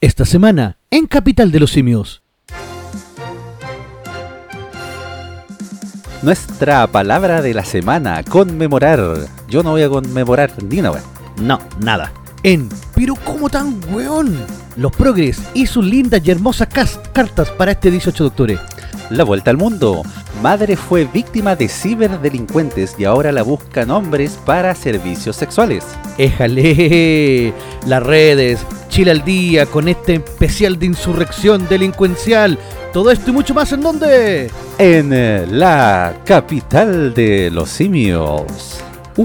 Esta semana, en Capital de los Simios. Nuestra palabra de la semana, conmemorar. Yo no voy a conmemorar ni una. No, nada. En Pero ¿cómo tan weón? Los progres y sus lindas y hermosas cartas para este 18 de octubre. La vuelta al mundo. Madre fue víctima de ciberdelincuentes y ahora la buscan hombres para servicios sexuales. Éjale, las redes, Chile al día con este especial de insurrección delincuencial. Todo esto y mucho más en donde? En eh, la capital de los simios.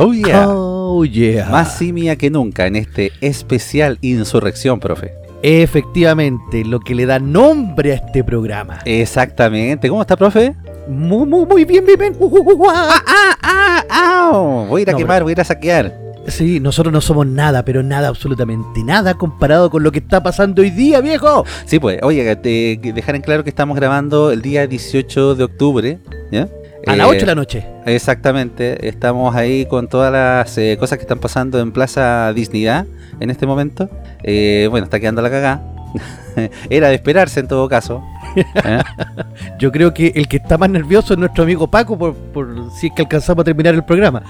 Oh yeah. Oh yeah. Más simia que nunca en este especial insurrección, profe. Efectivamente, lo que le da nombre a este programa. Exactamente. ¿Cómo está, profe? Muy, muy, muy bien, bien, bien. Uh, uh, uh, ah. ah, ah. Voy a ir a No, quemar, voy a ir a saquear. Sí, nosotros no somos nada, pero nada, absolutamente nada comparado con lo que está pasando hoy día, viejo. Sí, pues, oye, te, dejar en claro que estamos grabando el día 18 de octubre, ¿ya? A Eh, las 8 de la noche. Exactamente, estamos ahí con todas las eh, cosas que están pasando en Plaza Dignidad en este momento. Eh, bueno, está quedando la cagada. Era de esperarse en todo caso. ¿eh? Yo creo que el que está más nervioso es nuestro amigo Paco por, por si es que alcanzamos a terminar el programa.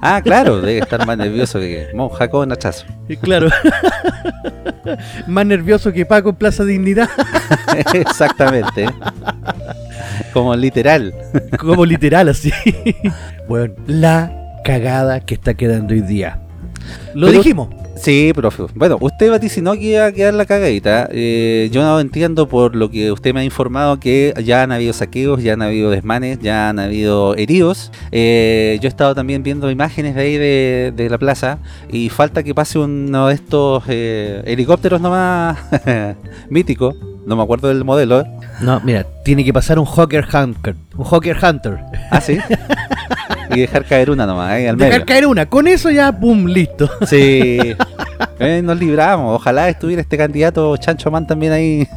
Ah, claro, debe estar más nervioso que monja con hachazo. Claro. más nervioso que Paco en Plaza Dignidad. Exactamente. Como literal. Como literal, así. bueno, la cagada que está quedando hoy día. Lo Pero- dijimos. Sí, profe. Bueno, usted vaticinó que iba a quedar la cagadita. Eh, yo no entiendo por lo que usted me ha informado que ya han habido saqueos, ya han habido desmanes, ya han habido heridos. Eh, yo he estado también viendo imágenes de ahí de, de la plaza y falta que pase uno de estos eh, helicópteros nomás míticos. No me acuerdo del modelo. ¿eh? No, mira, tiene que pasar un Hawker Hunter. Un Hawker Hunter. Ah, sí. y dejar caer una nomás, ahí al Dejar medio. caer una. Con eso ya, pum, listo. Sí. Eh, nos libramos. Ojalá estuviera este candidato Chancho Man también ahí.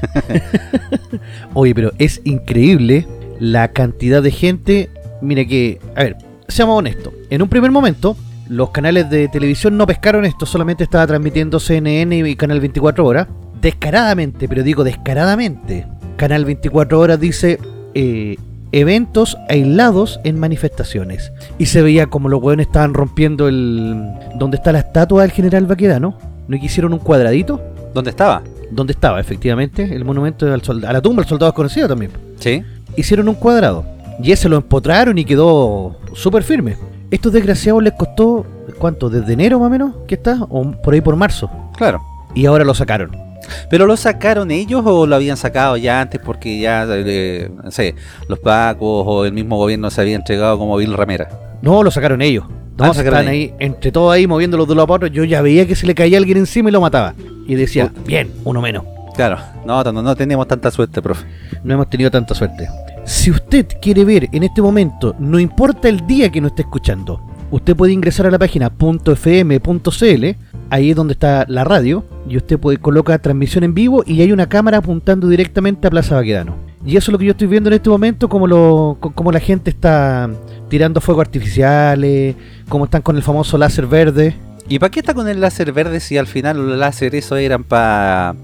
Oye, pero es increíble la cantidad de gente. Mira que, a ver, seamos honestos. En un primer momento, los canales de televisión no pescaron esto, solamente estaba transmitiendo CNN y Canal 24 Horas. Descaradamente, pero digo descaradamente. Canal 24 Horas dice eh, eventos aislados en manifestaciones. Y se veía como los hueones estaban rompiendo el. donde está la estatua del general Baquedano. ¿No hicieron un cuadradito? ¿Dónde estaba? donde estaba efectivamente el monumento al a la tumba del soldado desconocido también. Sí. Hicieron un cuadrado y ese lo empotraron y quedó súper firme. Estos desgraciados les costó, ¿cuánto? ¿Desde enero más o menos? ¿Qué está? O por ahí por marzo. Claro. Y ahora lo sacaron. ¿Pero lo sacaron ellos o lo habían sacado ya antes porque ya, eh, no sé, los pacos o el mismo gobierno se había entregado como Bill Ramera? No, lo sacaron ellos. No, Ah, sacaron están ahí, entre todos ahí moviéndolos de los para. Yo ya veía que se le caía alguien encima y lo mataba. Y decía, bien, uno menos. Claro, no, no, no tenemos tanta suerte, profe. No hemos tenido tanta suerte. Si usted quiere ver en este momento, no importa el día que no esté escuchando, usted puede ingresar a la página .fm.cl, ahí es donde está la radio, y usted puede colocar transmisión en vivo y hay una cámara apuntando directamente a Plaza Baquedano. Y eso es lo que yo estoy viendo en este momento, como, lo, co- como la gente está tirando fuegos artificiales, como están con el famoso láser verde. ¿Y para qué está con el láser verde si al final los láser eso eran para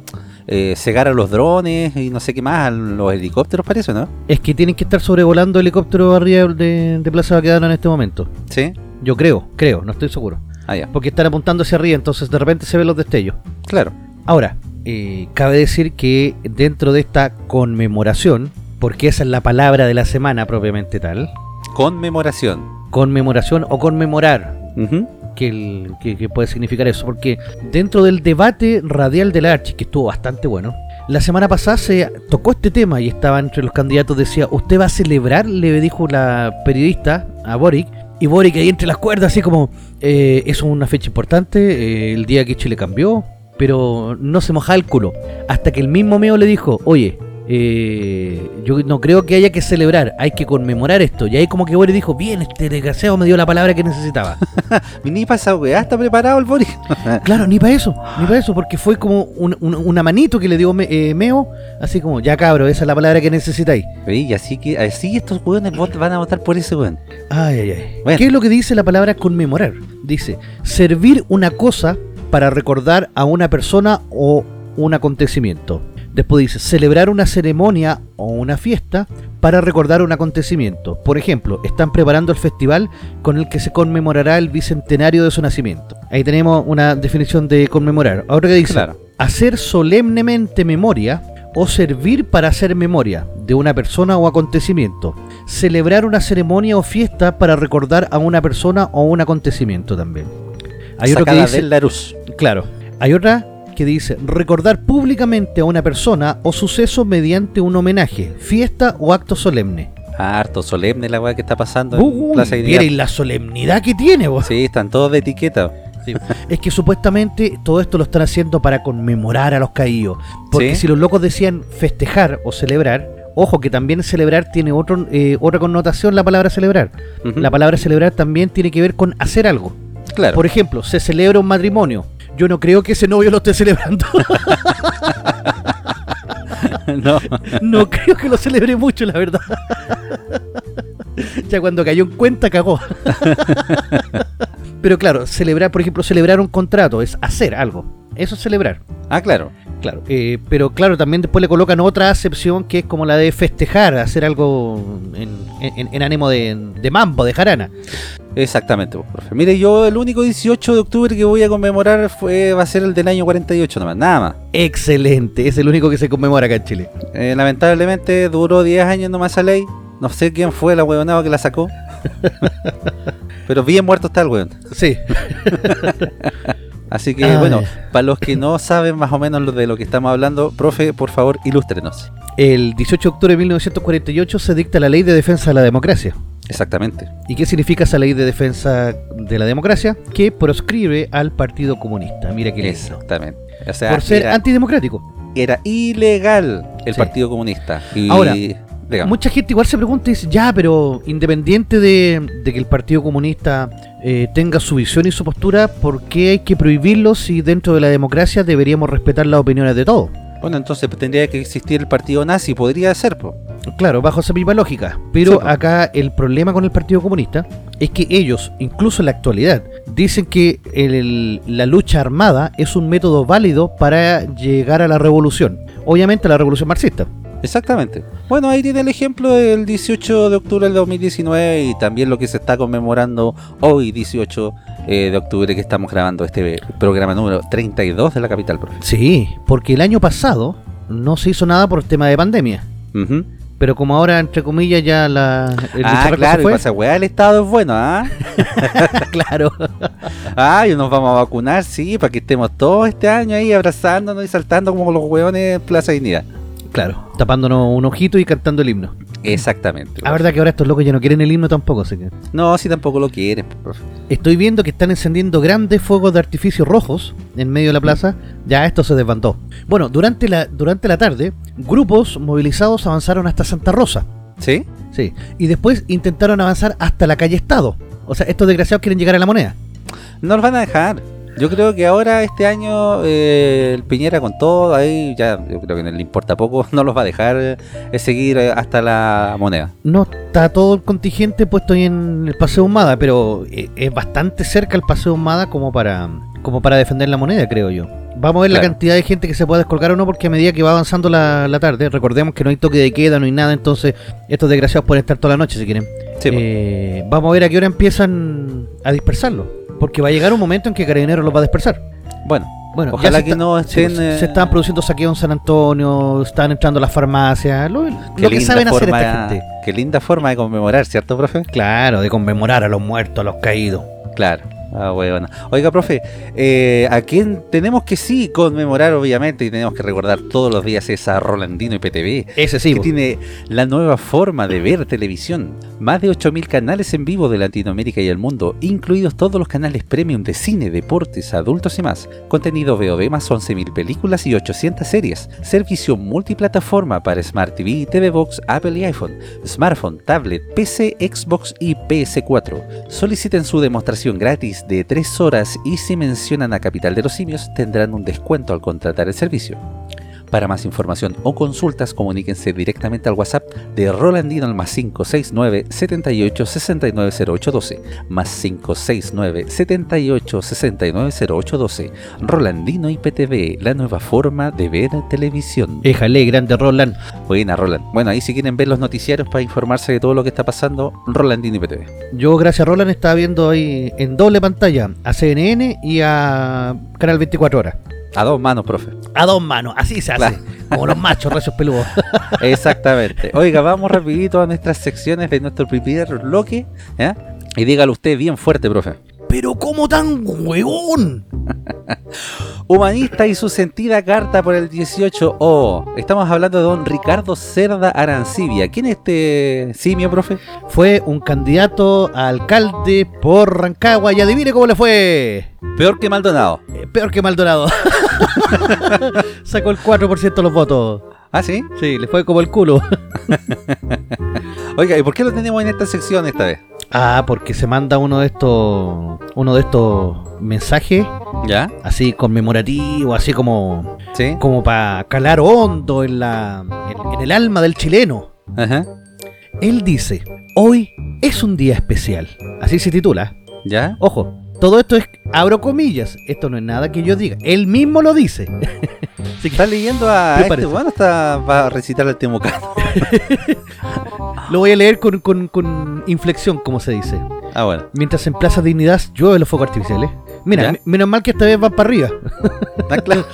cegar a los drones y no sé qué más, a los helicópteros parece, ¿no? Es que tienen que estar sobrevolando helicópteros arriba de, de Plaza Baquedano en este momento. Sí. Yo creo, creo, no estoy seguro. Ah, ya. porque están apuntando hacia arriba, entonces de repente se ven los destellos. Claro. Ahora, eh, cabe decir que dentro de esta conmemoración, porque esa es la palabra de la semana propiamente tal, Conmemoración. conmemoración o conmemorar, Ujú. que, el- que- que puede significar eso, porque dentro del debate radial de la Archi, que estuvo bastante bueno, la semana pasada se tocó este tema y estaba entre los candidatos, decía, ¿usted va a celebrar? Le dijo la periodista a Boric, y Boric ahí entre las cuerdas, así como, eh, es una fecha importante, eh, el día que Chile cambió, pero no se moja el culo. Hasta que el mismo Meo le dijo, oye, eh, yo no creo que haya que celebrar, hay que conmemorar esto. Y ahí como que Boric dijo, bien, este desgraciado me dio la palabra que necesitaba. Ni para esa weá está preparado el Boris. Claro, ni para eso, ni para eso, porque fue como un- un- una manito que le dio Me- eh, Meo, así como, ya cabro, esa es la palabra que necesitáis. y así que así estos weones van a votar por ese weón. Ay, ay, ay. Bueno. ¿Qué es lo que dice la palabra conmemorar? Dice, servir una cosa para recordar a una persona o un acontecimiento. Después dice, celebrar una ceremonia o una fiesta para recordar un acontecimiento. Por ejemplo, están preparando el festival con el que se conmemorará el bicentenario de su nacimiento. Ahí tenemos una definición de conmemorar. Ahora que dice, Claro. hacer solemnemente memoria o servir para hacer memoria de una persona o acontecimiento. Celebrar una ceremonia o fiesta para recordar a una persona o un acontecimiento también. Hay otro que Sacada dice, claro, hay otra que dice recordar públicamente a una persona o suceso mediante un homenaje, fiesta o acto solemne. Ah, harto solemne la weá que está pasando en Uy, Plaza Dignidad. miren la solemnidad que tiene, vos. Sí, están todos de etiqueta. Sí. Es que supuestamente todo esto lo están haciendo para conmemorar a los caídos. Porque Sí. si los locos decían festejar o celebrar, ojo que también celebrar tiene otro, eh, otra connotación la palabra celebrar. La palabra celebrar también tiene que ver con hacer algo. Claro. Por ejemplo, se celebra un matrimonio. Yo no creo que ese novio lo esté celebrando. no. no creo que lo celebre mucho, la verdad. ya cuando cayó en cuenta, cagó. Pero claro, celebrar, por ejemplo, celebrar un contrato es hacer algo. Eso es celebrar. Ah, claro. Claro, eh, pero claro, también después le colocan otra acepción que es como la de festejar, hacer algo en, en- en ánimo de, de mambo, de jarana. Exactamente, pues, profe. Mire, yo el único 18 de octubre que voy a conmemorar fue va a ser el del año 48 nomás, nada más. Excelente, es el único que se conmemora acá en Chile. Eh, lamentablemente duró 10 años nomás esa ley. No sé quién fue la huevonada que la sacó. Pero bien muerto está el weón. Sí, Así que, Ay. bueno, para los que no saben más o menos lo de lo que estamos hablando, profe, por favor, ilústrenos. el 18 de octubre de 1948 se dicta la Ley de Defensa de la Democracia. Exactamente. ¿Y qué significa esa Ley de Defensa de la Democracia? Que proscribe al Partido Comunista. Mira qué. Exactamente. O sea, Por ser era, antidemocrático. era ilegal el Sí. Partido Comunista. Y, Ahora, digamos, Mucha gente igual se pregunta y dice, ya, pero independiente de, de que el Partido Comunista eh, tenga su visión y su postura, ¿por qué hay que prohibirlo si dentro de la democracia deberíamos respetar las opiniones de todos? bueno, entonces tendría que existir el Partido Nazi, podría ser, po. Claro, bajo esa misma lógica. Pero Sí, acá el problema con el Partido Comunista es que ellos, incluso en la actualidad, dicen que el- la lucha armada es un método válido para llegar a la revolución. Obviamente a la revolución marxista. Exactamente. Bueno, ahí tiene el ejemplo del 18 de octubre del 2019 y también lo que se está conmemorando hoy, 18 eh, de octubre, que estamos grabando este programa número 32 de la capital, profe. Sí, porque el año pasado no se hizo nada por el tema de pandemia. Pero como ahora, entre comillas, ya la... el Ah, claro, se y fue, pasa, weá, el Estado es bueno, ¿ah? claro. Ah, y nos vamos a vacunar, sí, para que estemos todos este año ahí abrazándonos y saltando como los hueones en Plaza Dignidad. Claro, tapándonos un ojito y cantando el himno. Exactamente. La verdad que ahora estos locos ya no quieren el himno tampoco, así que... No, si tampoco lo quieren, profe. Estoy viendo que están encendiendo grandes fuegos de artificio rojos en medio de la plaza. Ya esto se desbandó. Bueno, durante la, durante la tarde, grupos movilizados avanzaron hasta Santa Rosa. ¿Sí? Sí. Y después intentaron avanzar hasta la calle Estado. O sea, estos desgraciados quieren llegar a la moneda. No los van a dejar. Yo creo que ahora este año eh, el Piñera con todo, ahí ya yo creo que no le importa poco, no los va a dejar eh, seguir eh, hasta la moneda. No está todo el contingente puesto ahí en el Paseo Humada, pero eh, es bastante cerca el Paseo Humada como para, como para defender la moneda, creo yo. Vamos a ver la cantidad de gente que se pueda descolgar o no, porque a medida que va avanzando la, la tarde, recordemos que no hay toque de queda, no hay nada, entonces estos desgraciados pueden estar toda la noche si quieren. Sí. Eh, vamos a ver a qué hora empiezan a dispersarlo, porque va a llegar un momento en que Carabineros los va a dispersar. Bueno, Bueno, ojalá se que está- no estén... pues, eh, se estaban produciendo saqueos en San Antonio, están entrando a las farmacias, lo, que saben hacer forma- esta gente. Qué linda forma de conmemorar, ¿cierto, profe? Claro, de conmemorar a los muertos, a los caídos. Claro. Ah, bueno. Oiga, profe, eh, a quien tenemos que sí conmemorar, obviamente, y tenemos que recordar todos los días es a Rolandino IPTV, Ese sí, que tiene la nueva forma de ver televisión. Más de 8.000 canales en vivo de Latinoamérica y el mundo, incluidos todos los canales premium de cine, deportes, adultos y más. Contenido VOD más 11.000 películas y 800 series. Servicio multiplataforma para Smart TV, TV Box, Apple y iPhone, smartphone, tablet, PC, Xbox y PS4. Soliciten su demostración gratis de 3 horas y si mencionan a Capital de los Simios tendrán un descuento al contratar el servicio. Para más información o consultas, comuníquense directamente al WhatsApp de Rolandino al más 569 78 69 0812 más 569 78 69 0812 Rolandino IPTV, la nueva forma de ver televisión. Éjale, grande Roland. Buena, Roland. Bueno, ahí si quieren ver los noticiarios para informarse de todo lo que está pasando, Rolandino IPTV. Yo, gracias Roland, estaba viendo ahí en doble pantalla a CNN y a Canal 24 Horas. A dos manos, profe. A dos manos, así se hace. Claro. Como los machos, rayos peludos. Exactamente. Oiga, vamos rapidito a nuestras secciones de nuestro primer bloque. Y dígalo usted bien fuerte, profe. Pero ¿cómo tan huevón? Humanista y su sentida carta por el 18O. Estamos hablando de don Ricardo Cerda Arancibia. ¿Quién es este simio, profe? Fue un candidato a alcalde por Rancagua y adivine cómo le fue. Peor que Maldonado. Eh, Peor que Maldonado. Sacó el 4% de los votos. ¿Ah, sí? Sí, le fue como el culo. Oiga, ¿y por qué lo tenemos en esta sección esta vez? Ah, porque se manda uno de estos uno de estos mensajes ¿Ya? así conmemorativo, así como ¿Sí? como para calar hondo en la en, en el alma del chileno. Ajá. Él dice, "Hoy es un día especial." Así se titula. ¿Ya? Ojo, todo esto es abro comillas, esto no es nada que yo diga, él mismo lo dice. Así que ¿Está leyendo a ¿Qué este bueno? Está, va a recitar el Temucano. lo voy a leer con, con- con inflexión, como se dice. Ah, bueno. Mientras en Plaza Dignidad llueve los fuegos artificiales. Mira, menos mal que esta vez van para arriba. Está claro.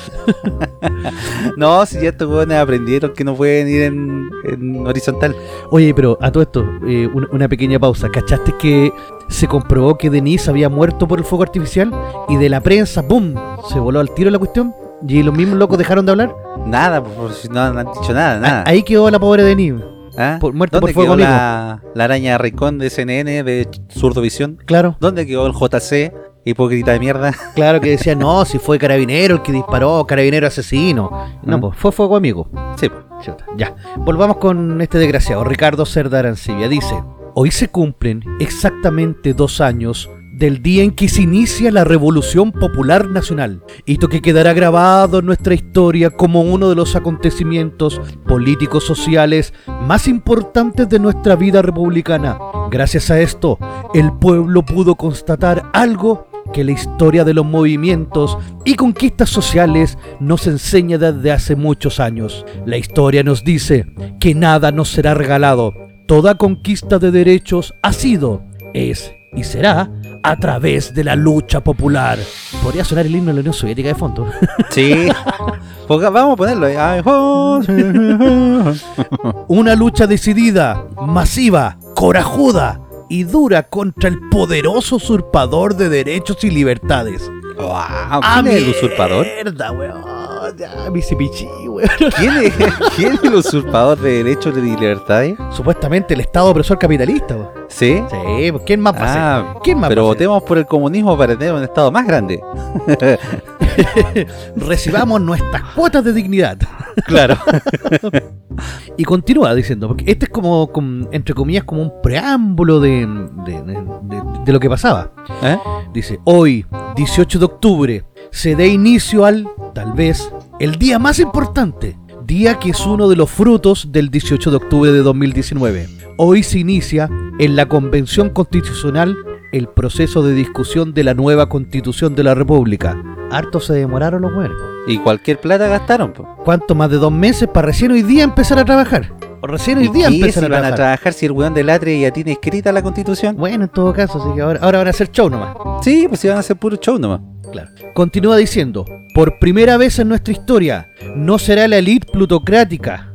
no, si ya estos jóvenes aprendieron que no pueden ir en, en horizontal. Oye, pero a todo esto, eh, una, una pequeña pausa. ¿Cachaste que se comprobó que Denise había muerto por el fuego artificial? Y de la prensa, ¡pum! Se voló al tiro la cuestión. Y los mismos locos dejaron de hablar. Nada, pues, si no han dicho nada, nada. Ahí quedó la pobre Denise. ¿Ah? por- muerto ¿Dónde por fuego quedó la, la araña Ricón de CNN de Surdovisión? Claro, ¿Dónde quedó el JC? Hipócrita de mierda. claro que decía, no, si fue carabinero el que disparó, carabinero asesino. No, ¿Mm? pues fue fuego amigo. Sí, pues. Ya, volvamos con este desgraciado, Ricardo Cerda Arancibia. Dice, hoy se cumplen exactamente dos años del día en que se inicia la Revolución Popular Nacional, hito que quedará grabado en nuestra historia como uno de los acontecimientos políticos sociales más importantes de nuestra vida republicana. Gracias a esto, el pueblo pudo constatar algo que la historia de los movimientos y conquistas sociales nos enseña desde hace muchos años. La historia nos dice que nada nos será regalado. Toda conquista de derechos ha sido, es y será a través de la lucha popular. Podría sonar el himno de la Unión Soviética de fondo. Sí. Vamos a ponerlo. Una lucha decidida, masiva, corajuda y dura contra el poderoso usurpador de derechos y libertades. Wow, ¿Quién es el usurpador? Mierda, weón. Ya, mi cipichí, weón. ¿Quién es, quién es el usurpador de derechos y libertades? Supuestamente el Estado opresor capitalista, weón. ¿Sí? Sí, pues, ¿quién más va a ser? Ah, ¿Quién más pero va a ser? votemos por el comunismo para tener un estado más grande. Recibamos nuestras cuotas de dignidad. Claro. Y continúa diciendo, porque este es como, como, entre comillas, como un preámbulo de, de- de- de- de lo que pasaba. ¿Eh? Dice, hoy, 18 de octubre, se dé inicio al, tal vez, el día más importante, día que es uno de los frutos del 18 de octubre de 2019. Hoy se inicia en la Convención Constitucional el proceso de discusión de la nueva Constitución de la República. Harto se demoraron los buenos. Y cualquier plata gastaron. po. ¿Cuánto más de dos meses para recién hoy día empezar a trabajar? O recién hoy ¿Y día empezar si a van a trabajar. trabajar si el weón del Atre ya tiene escrita la constitución? Bueno, en todo caso, así que ahora, ahora van a hacer show nomás. Sí, pues si van a hacer puro show nomás. Continúa diciendo, por primera vez en nuestra historia, no será la élite plutocrática,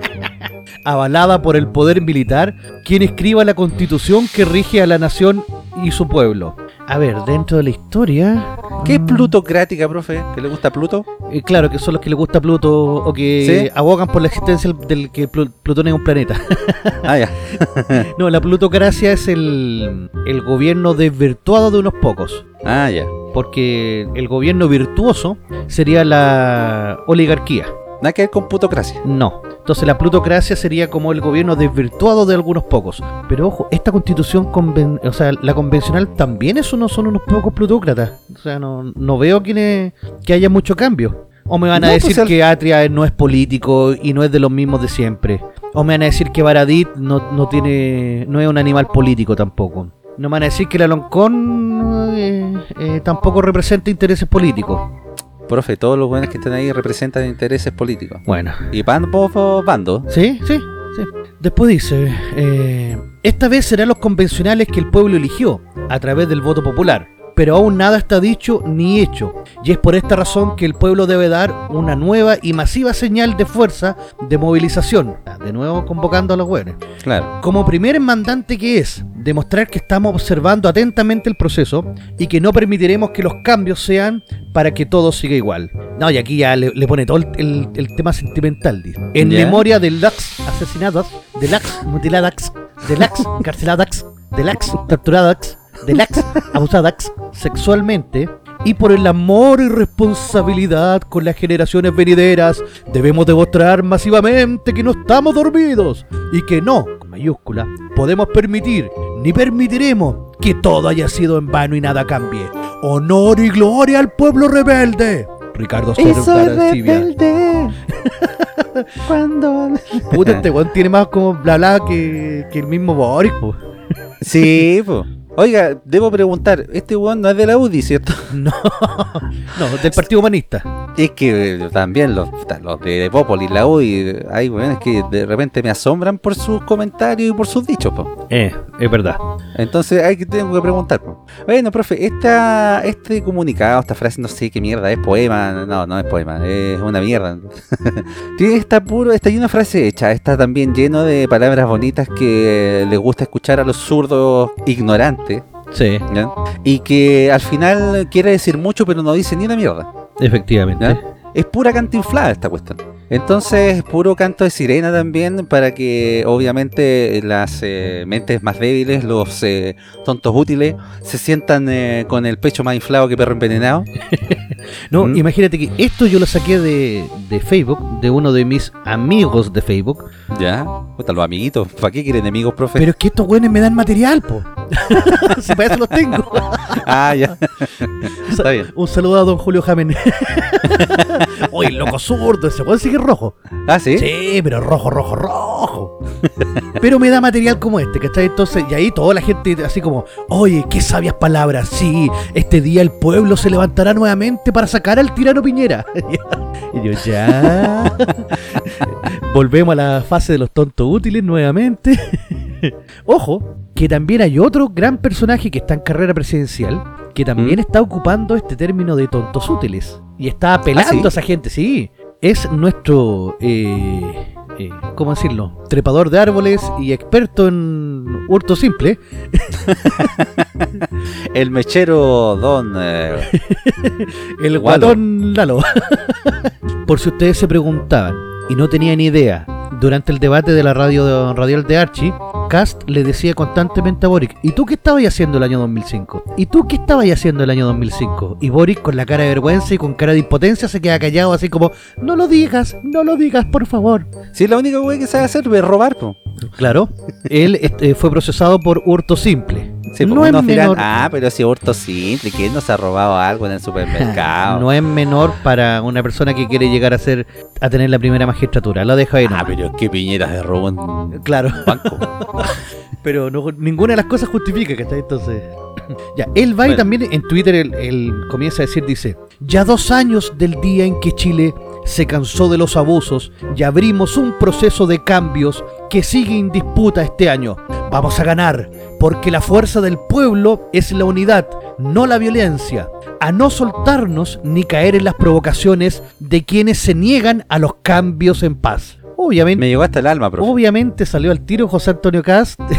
avalada por el poder militar, quien escriba la constitución que rige a la nación y su pueblo. A ver, dentro de la historia... ¿Qué es plutocrática, profe? ¿Que le gusta Pluto? eh, claro, que son los que les gusta Pluto o que ¿Sí? abogan por la existencia del, que Plu- Plutón es un planeta. Ah, ya. no, la plutocracia es el, el gobierno desvirtuado de unos pocos. Ah, ya. Porque el gobierno virtuoso sería la oligarquía. Nada que ver con plutocracia. No. Entonces la plutocracia sería como el gobierno desvirtuado de algunos pocos. Pero ojo, esta constitución, conven- o sea, la convencional también es uno, son unos pocos plutócratas. O sea, no, no veo que, que haya mucho cambio. O me van a No, decir pues, al- que Atria no es político y no es de los mismos de siempre. O me van a decir que Baradit no, no tiene no es un animal político tampoco. No me van a decir que el Aloncón eh, eh, tampoco representa intereses políticos. Profe, todos los buenos que están ahí representan intereses políticos. Bueno, Y ambos bandos. sí, sí, sí. Después dice, eh, esta vez serán los convencionales que el pueblo eligió a través del voto popular. Pero aún nada está dicho ni hecho. Y es por esta razón que el pueblo debe dar una nueva y masiva señal de fuerza de movilización. De nuevo convocando a los hueones. Claro. Como primer mandante que es, demostrar que estamos observando atentamente el proceso y que no permitiremos que los cambios sean para que todo siga igual. No, y aquí ya le, le pone todo el, el- el tema sentimental. dice. En memoria de las asesinadas, de las mutiladas, de las encarceladas, de las torturadas, de las abusadas sexualmente y por el amor y responsabilidad con las generaciones venideras, debemos demostrar masivamente que no estamos dormidos y que no, con mayúscula, podemos permitir ni permitiremos que todo haya sido en vano y nada cambie. Honor y gloria al pueblo rebelde. Ricardo Soler Arancibia. Cuando. Puta, este weón tiene más como bla bla que, que el mismo Boris, po. Sí, pues. Oiga, debo preguntar, este weón no es de la UDI, ¿cierto? No, no, del Partido Humanista. Es que eh, también los, los de Popoli, la UDI, hay weones que de repente me asombran por sus comentarios y por sus dichos, po. Eh, es verdad. Entonces hay que tengo que preguntar. po. Bueno, profe, esta, este comunicado, esta frase, no sé qué mierda, es poema. No, no es poema, es una mierda. Tiene está puro, está lleno de frase hecha, está también lleno de palabras bonitas que les gusta escuchar a los zurdos ignorantes, Sí. Y que al final quiere decir mucho, pero no dice ni una mierda. Efectivamente. Es pura cantinflada esta cuestión. Entonces, es puro canto de sirena también para que obviamente las eh, mentes más débiles, los eh, tontos útiles, se sientan eh, con el pecho más inflado que perro envenenado. No, Mm. imagínate que esto yo lo saqué de, de Facebook, de uno de mis amigos de Facebook. Ya, puta, los amiguitos, ¿para qué quieren enemigos, profe? Pero es que estos güeyes me dan material, po. si para eso los tengo. Ah, ya. Está bien. Un saludo a don Julio Jamen. Oye, loco zurdo, ese weón sigue rojo. Ah, sí. Sí, pero rojo, rojo, rojo. pero me da material como este, ¿cachai? Entonces, y ahí toda la gente así como, oye, qué sabias palabras. Sí, este día el pueblo se levantará nuevamente para sacar al tirano Piñera. y yo, ya. Volvemos a la fase de los tontos útiles nuevamente. Ojo, que también hay otro gran personaje que está en carrera presidencial, que también ¿Mm? está ocupando este término de tontos útiles. Y está apelando ¿sí? a esa gente, sí. Es nuestro, eh, eh, ¿cómo decirlo? Trepador de árboles y experto en hurto simple. El mechero don... eh, El guatón Lalo. Por si ustedes se preguntaban y no tenían idea, durante el debate de la radio radial de Archie, Cast le decía constantemente a Boric, ¿y tú qué estabas haciendo el año 2005? ¿Y tú qué estabas haciendo el año 2005? Y Boric con la cara de vergüenza y con cara de impotencia se queda callado así como, no lo digas, no lo digas, por favor. Sí, la única wey que sabe hacer es robar, po. Claro, él este, fue procesado por hurto simple. Sí, po, no es dirán, menor. ah, pero si hurto simple, ¿quién nos ha robado algo en el supermercado? No es menor para una persona que quiere llegar a ser a tener la primera magistratura. Lo deja ahí Ah, nomás. pero qué piñeras de robo en Claro, banco. pero no- ninguna de las cosas justifica que está entonces. ya, él va y también en Twitter él, él comienza a decir, dice, ya dos años del día en que Chile se cansó de los abusos y abrimos un proceso de cambios que sigue en disputa este año. Vamos a ganar, porque la fuerza del pueblo es la unidad, no la violencia. A no soltarnos ni caer en las provocaciones de quienes se niegan a los cambios en paz. Obviamente. Me llegó hasta el alma, profe. Obviamente salió al tiro José Antonio Cast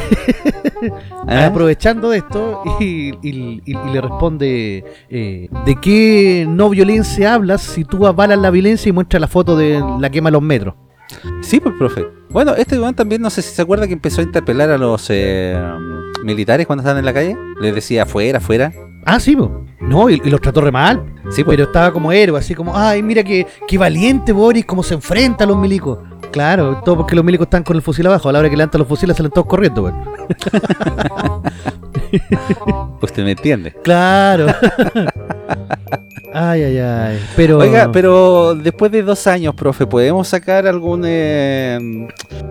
¿Eh? aprovechando de esto y, y- y- y le responde eh, ¿de qué no violencia hablas si tú avalas la violencia y muestras la foto de la quema de los metros? Sí, pues, profe. Bueno, este weón también, no sé si se acuerda que empezó a interpelar a los eh, militares cuando estaban en la calle. Les decía afuera, afuera. Ah, sí, po. no, y, y los trató re mal, Sí, pues. pero estaba como héroe, así como, ay, mira qué, qué valiente Boris, cómo se enfrenta a los milicos. Claro, todo porque los milicos están con el fusil abajo, a la hora que levantan los fusiles salen todos corriendo, weón. Usted me entiende. Claro. ay, ay, ay. Pero... Oiga, pero después de dos años, profe, ¿podemos sacar algún eh,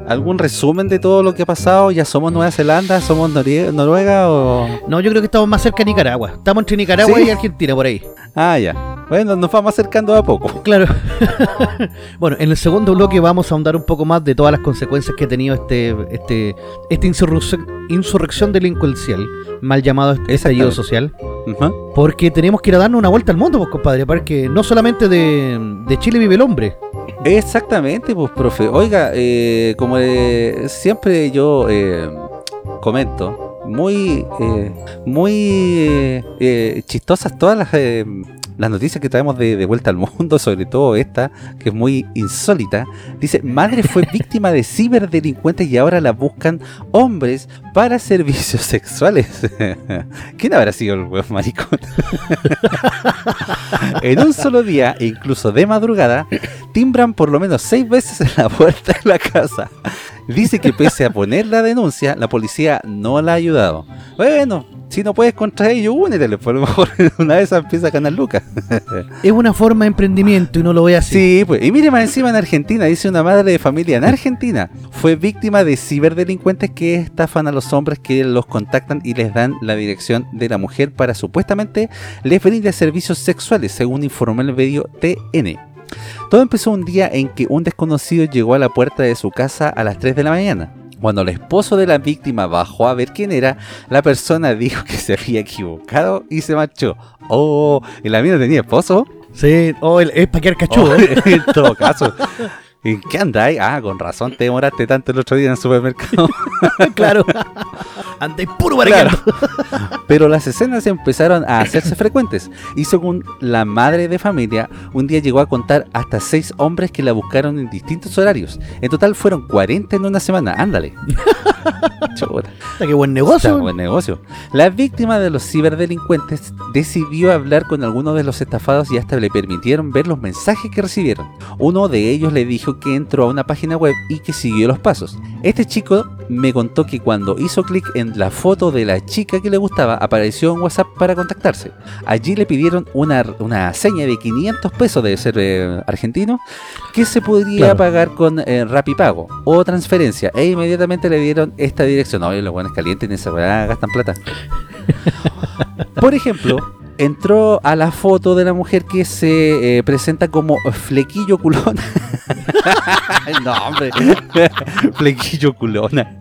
algún resumen de todo lo que ha pasado? ¿Ya somos Nueva Zelanda? ¿Somos Norie- Noruega o...? No, yo creo que estamos más cerca de Nicaragua. Estamos entre Nicaragua ¿Sí? y Argentina, por ahí. Ah, ya. Bueno, nos vamos acercando a poco. Claro. bueno, en el segundo bloque vamos a ahondar un poco más de todas las consecuencias que ha tenido este, este, esta insurrección, insurrección delincuencial, mal llamado este estallido social, porque tenemos que ir a darnos una vuelta al mundo, pues, compadre, porque no solamente de, de Chile vive el hombre. Exactamente, pues, profe. Oiga, eh, como eh, siempre yo eh, comento, muy, muy chistosas todas las, las noticias que traemos de, vuelta al mundo, sobre todo esta, que es muy insólita. Dice, madre fue víctima de ciberdelincuentes y ahora la buscan hombres para servicios sexuales. ¿Quién habrá sido el huevo maricón? en un solo día, e incluso de madrugada, timbran por lo menos seis veces en la puerta de la casa. Dice que pese a poner la denuncia, la policía no la ha ayudado. Bueno, si no puedes contra ellos, únetele, por lo mejor una vez empieza a ganar lucas. Es una forma de emprendimiento y no lo ve así. Sí, pues. Y mire más encima en Argentina, dice una madre de familia en Argentina. Fue víctima de ciberdelincuentes que estafan a los hombres que los contactan y les dan la dirección de la mujer para supuestamente les brinde servicios sexuales, según informó el medio TN. Todo empezó un día en que un desconocido llegó a la puerta de su casa a las 3 de la mañana. Cuando el esposo de la víctima bajó a ver quién era, la persona dijo que se había equivocado y se marchó. Oh, ¿y la mina tenía esposo? Sí, oh, el- es para quedar cachudo. Oh, en todo caso. ¿En qué andáis? Ah, con razón te demoraste tanto el otro día en el supermercado. claro. Andáis puro Claro. Pero las escenas empezaron a hacerse frecuentes. Y según la madre de familia, un día llegó a contar hasta seis hombres que la buscaron en distintos horarios. En total fueron 40 en una semana. Ándale. Chuta. Qué buen Está negocio. buen negocio. La víctima de los ciberdelincuentes decidió hablar con algunos de los estafados y hasta le permitieron ver los mensajes que recibieron. Uno de ellos le dijo que entró a una página web y que siguió los pasos. Este chico me contó que cuando hizo clic en la foto de la chica que le gustaba, apareció en WhatsApp para contactarse. Allí le pidieron una, una seña de 500 pesos, debe ser eh, argentino, que se podría Claro. pagar con eh, Rapipago o transferencia. E inmediatamente le dieron esta dirección. Oye, los buenos calientes en esa gastan plata. Por ejemplo, entró a la foto de la mujer que se eh, presenta como flequillo culona. no, hombre. flequillo culona.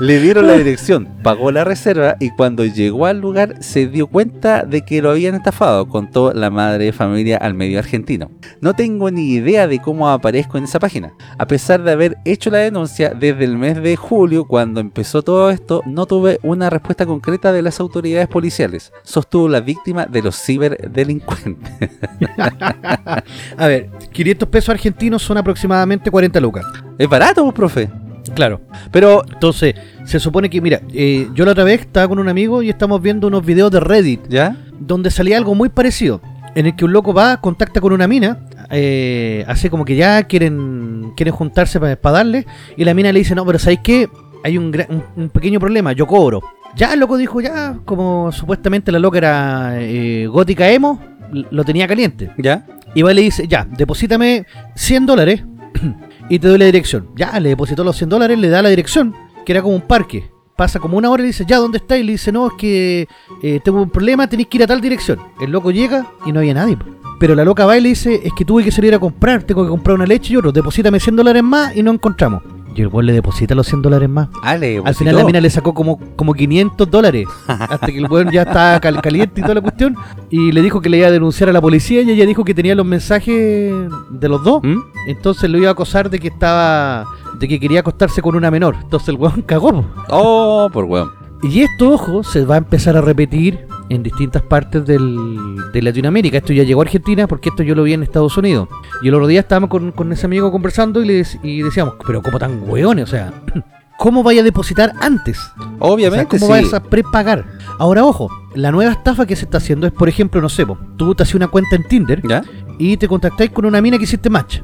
Le dieron la dirección, pagó la reserva y cuando llegó al lugar se dio cuenta de que lo habían estafado, contó la madre de familia al medio argentino. No tengo ni idea de cómo aparezco en esa página. A pesar de haber hecho la denuncia desde el mes de julio, cuando empezó todo esto, no tuve una respuesta concreta de las autoridades policiales, sostuvo la víctima de los ciberdelincuentes. A ver, 500 pesos argentinos son aproximadamente 40 lucas. es barato, pues, profe. Claro. Pero, Entonces, se supone que, mira, eh, yo la otra vez estaba con un amigo y estamos viendo unos videos de Reddit ¿ya? donde salía algo muy parecido. En el que un loco va, contacta con una mina, eh, hace como que ya quieren quieren juntarse para darle, y la mina le dice, no, pero ¿sabéis qué? Hay un, un, un pequeño problema, yo cobro. Ya el loco dijo, ya, como supuestamente la loca era eh, gótica emo, lo tenía caliente. ¿Ya? Y va y le dice, ya, deposítame 100 dólares y te doy la dirección. Ya, le depositó los 100 dólares, le da la dirección, que era como un parque. Pasa como una hora y le dice, ya, ¿dónde está? Y le dice, no, es que eh, tengo un problema, tenéis que ir a tal dirección. El loco llega y no había nadie. Pero la loca va y le dice, es que tuve que salir a comprar, tengo que comprar una leche y otro, deposítame 100 dólares más y no encontramos. Y el güey le deposita los 100 dólares más. Ah, le Al final la mina le sacó como, como 500 dólares. Hasta que el weón ya estaba cal- caliente y toda la cuestión. Y le dijo que le iba a denunciar a la policía y ella dijo que tenía los mensajes de los dos. ¿Mm? Entonces lo iba a acosar de que estaba. de que quería acostarse con una menor. Entonces el weón cagó. po. Oh, por weón. Y esto, ojo, se va a empezar a repetir en distintas partes del- de Latinoamérica. Esto ya llegó a Argentina porque esto yo lo vi en Estados Unidos. Y el otro día estábamos con, con ese amigo conversando y, le, y decíamos, pero ¿cómo tan weones? O sea, ¿cómo vaya a depositar antes? Obviamente, o sea, ¿Cómo sí. vas a prepagar? Ahora, ojo, la nueva estafa que se está haciendo es, por ejemplo, no sé, po, tú te haces una cuenta en Tinder ¿Ya? y te contactáis con una mina que hiciste match.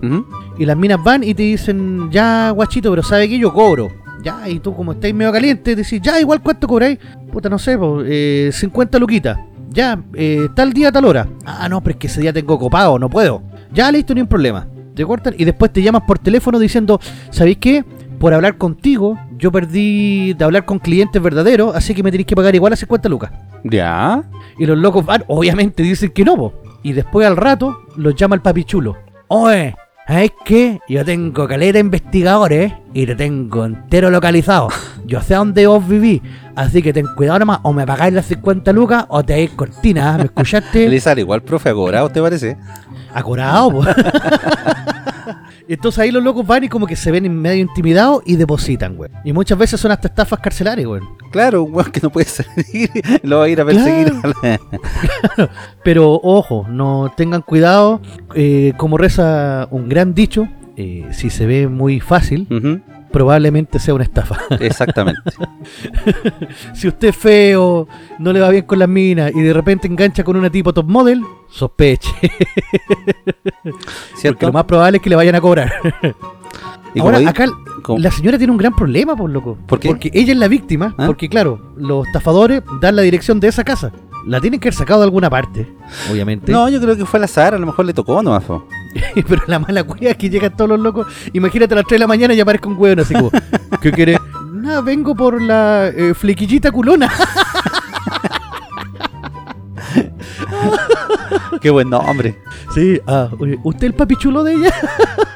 Y las minas van y te dicen, ya, guachito, pero ¿sabe que Yo cobro Ya, y tú como estáis medio caliente, decís, ya, igual cuánto cobráis. Puta, no sé, po, eh, 50 luquitas. Ya, eh, tal día, tal hora. Ah, no, pero es que ese día tengo copado, no puedo. Ya, listo, ni un problema. Te cortan y después te llamas por teléfono diciendo, ¿sabéis qué? Por hablar contigo, yo perdí de hablar con clientes verdaderos, así que me tenéis que pagar igual a 50 lucas. Ya. Y los locos van, obviamente dicen que no, po. Y después al rato los llama el papi chulo. Oye, ¿sabes qué? Yo tengo caleta de investigadores y te tengo entero localizado. Yo sé dónde vos vivís, así que ten cuidado nomás, o me pagáis las 50 lucas o te dais cortina, ¿me escuchaste? Sale igual, profe, cobrado, ¿te parece? Acurado, po. Entonces ahí los locos van y como que se ven en medio intimidados y depositan, güey. Y muchas veces son hasta estafas carcelarias, güey. Claro, un weón que no puede salir, lo va a ir a perseguir. Pero ojo, no tengan cuidado, eh, como reza un gran dicho, eh, si se ve muy fácil, Ujú, probablemente sea una estafa. Exactamente. si usted es feo, no le va bien con las minas y de repente engancha con una tipo top model, sospeche. Porque ¿Cierto? lo más probable es que le vayan a cobrar. Y Ahora, acá la señora tiene un gran problema, por loco. ¿Por qué? Porque ella es la víctima, ¿Ah? porque claro, los estafadores dan la dirección de esa casa. La tienen que haber sacado de alguna parte, obviamente. No, yo creo que fue al azar, a lo mejor le tocó nomás. Pero la mala cueva es que llegan todos los locos. Imagínate a las 3 de la mañana y aparezca un hueón así como, ¿qué quiere? Nada, vengo por la eh, flequillita culona. Qué buen nombre. Sí, ah, ¿usted el papi chulo de ella?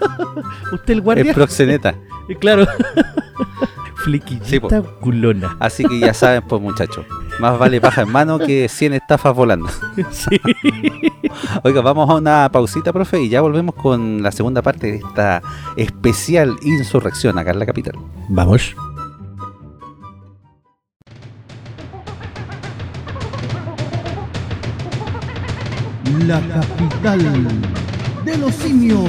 ¿Usted el guardia? proxeneta. Eh, claro. flequillita Sí, culona. Así que ya saben, pues muchachos. Más vale paja en mano que 100 estafas volando. sí. Oiga, vamos a una pausita, profe, y ya volvemos con la segunda parte de esta especial insurrección acá en la capital. Vamos. La capital de los simios.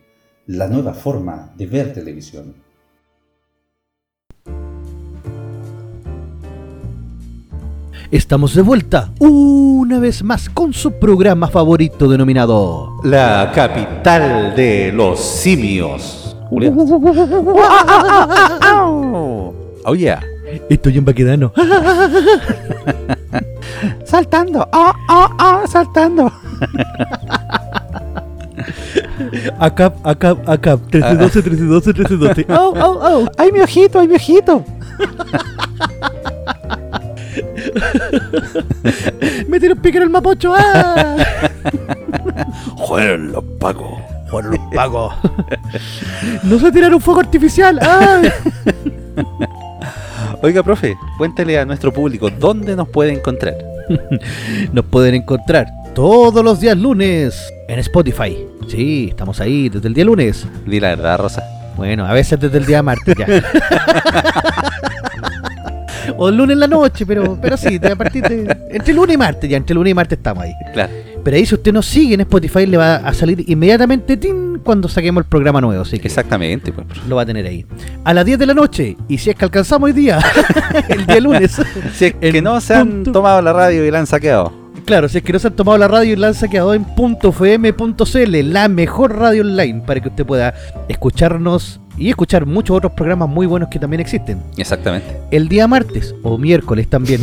la nueva forma de ver televisión. Estamos de vuelta una vez más con su programa favorito denominado La capital de los simios. Julián. Oh yeah. Estoy en Baquedano. Saltando. Oh, oh, oh, saltando. Acá, acá, acá. 1312, 1312, 1312. Oh, oh, oh. Ay, mi ojito, ay, mi ojito. Me tiró un pique en el mapocho. ¡Ah! Jueguen los pacos. Por los pagos. No se tiraron un fuego artificial. ¡Ay! Oiga, profe, cuéntele a nuestro público dónde nos puede encontrar. Nos pueden encontrar todos los días lunes en Spotify. Sí, estamos ahí desde el día lunes. Di la verdad, Rosa. Bueno, a veces desde el día martes ya. o el lunes en la noche, pero, pero sí, a partir de. Entre lunes y martes, ya, entre lunes y martes estamos ahí. Claro. Pero ahí si usted nos sigue en Spotify le va a salir inmediatamente tin, cuando saquemos el programa nuevo, así que Exactamente, pues. lo va a tener ahí. A las 10 de la noche, y si es que alcanzamos hoy día, el día lunes. Si es que no se han punto- tomado la radio y la han saqueado. Claro, si es que no se han tomado la radio y la han saqueado en .fm.cl, la mejor radio online para que usted pueda escucharnos y escuchar muchos otros programas muy buenos que también existen. Exactamente. El día martes o miércoles también.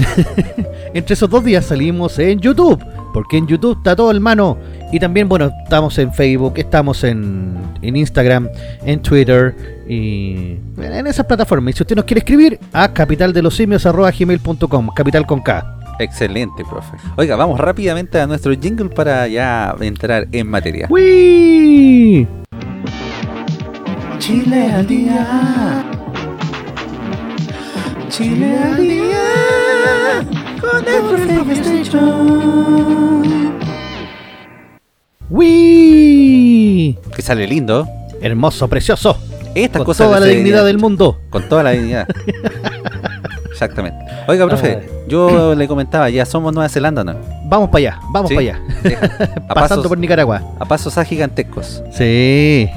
Entre esos dos días salimos en YouTube, porque en YouTube está todo el mano. Y también, bueno, estamos en Facebook, estamos en, en Instagram, en Twitter y en esas plataformas. Y si usted nos quiere escribir, a capitaldelosimios.gmail.com, capital con K. Excelente, profe. Oiga, vamos rápidamente a nuestro jingle para ya entrar en materia. ¡Wii! Chile al día. Chile al día. Con el ¡Wii! Que sale lindo. Hermoso, precioso. Estas Con cosas toda la dignidad del mundo. Con toda la dignidad. Exactamente. Oiga, profe, yo le comentaba, ya somos Nueva Zelanda, ¿no? Vamos para allá, vamos Sí. para allá. Sí. A Pasando pasos, por Nicaragua. a pasos a gigantescos. Sí.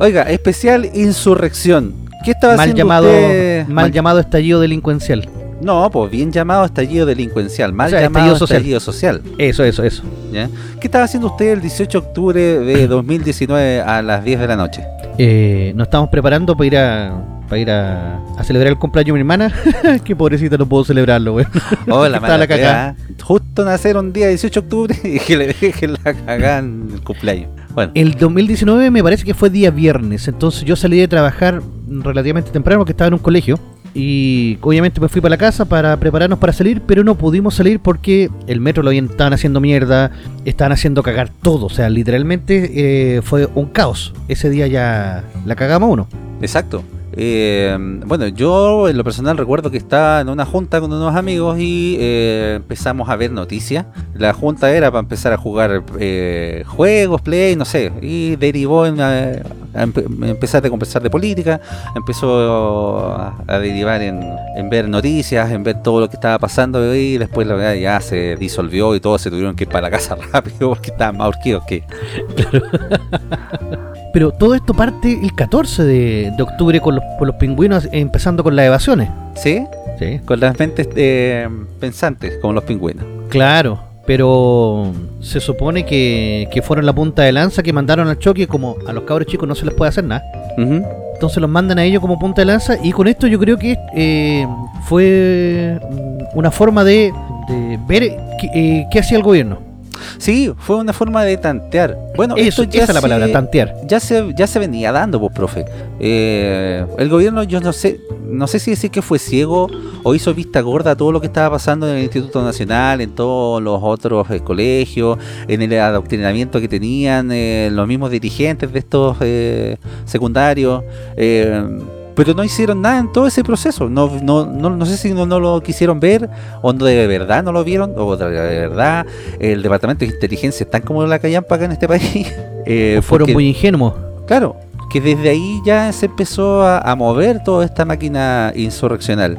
Oiga, especial insurrección. ¿Qué estaba Mal haciendo llamado, usted? mal llamado estallido delincuencial. No, pues bien llamado estallido delincuencial, mal O sea, llamado estallido social. estallido social. Eso, eso, eso. ¿ya? ¿Qué estaba haciendo usted el 18 de octubre de 2019 a las 10 de la noche? Eh, nos estamos preparando para ir a para ir a, a celebrar el cumpleaños de mi hermana. Qué pobrecita, no puedo celebrarlo, güey. Oh, la mala la cagada. Justo nacer un día 18 de octubre y que le dejen la cagada en el cumpleaños. Bueno, El 2019 me parece que fue día viernes, entonces yo salí de trabajar relativamente temprano porque estaba en un colegio. Y obviamente me fui para la casa para prepararnos para salir, pero no pudimos salir porque el metro lo habían, estaban haciendo mierda, estaban haciendo cagar todo. O sea, literalmente eh, fue un caos. Ese día ya la cagamos uno. exacto. Eh, bueno, yo en lo personal recuerdo que estaba en una junta con unos amigos y eh, empezamos a ver noticias. La junta era para empezar a jugar eh, juegos, play, no sé, y derivó en eh, a empe- empezar a conversar de política, empezó a, a derivar en, en ver noticias, en ver todo lo que estaba pasando y después la verdad ya se disolvió y todos se tuvieron que ir para la casa rápido porque estaban más horquidos que... Pero todo esto parte el 14 de, de octubre con los, con los pingüinos, empezando con las evasiones. ¿Sí? Sí. Con las mentes eh, pensantes, como los pingüinos. Claro, pero se supone que, que fueron la punta de lanza que mandaron al choque, como a los cabros chicos no se les puede hacer nada. Entonces los mandan a ellos como punta de lanza y con esto yo creo que eh, fue una forma de, de ver qué, eh, qué hacía el gobierno. Sí, fue una forma de tantear. Bueno, Eso, esto ya esa es la se- palabra, tantear. Ya se, ya se venía dando, pues, profe. Eh, el gobierno, yo no sé, no sé si decir que fue ciego o hizo vista gorda a todo lo que estaba pasando en el Instituto Nacional, en todos los otros eh, colegios, en el adoctrinamiento que tenían eh, los mismos dirigentes de estos eh, secundarios. eh, pero no hicieron nada en todo ese proceso. No, no, no, no sé si no, no lo quisieron ver o no de verdad no lo vieron o de verdad el departamento de inteligencia está como la callampa acá en este país. Eh, Fueron porque- muy ingenuos. Claro, que desde ahí ya se empezó a, a mover toda esta máquina insurreccional.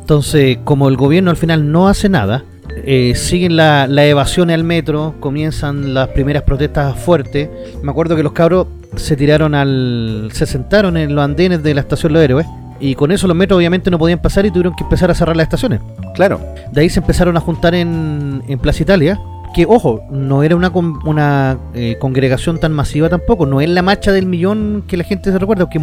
Entonces, como el gobierno al final no hace nada, eh, siguen la, la evasión al metro, comienzan las primeras protestas fuertes. Me acuerdo que los cabros se tiraron al. se sentaron en los andenes de la estación Los Héroes. Y con eso los metros obviamente no podían pasar y tuvieron que empezar a cerrar las estaciones. Claro, De ahí se empezaron a juntar en, en Plaza Italia. Que, ojo, no era una, con- una eh, congregación tan masiva tampoco. No es la marcha del millón que la gente se recuerda. Que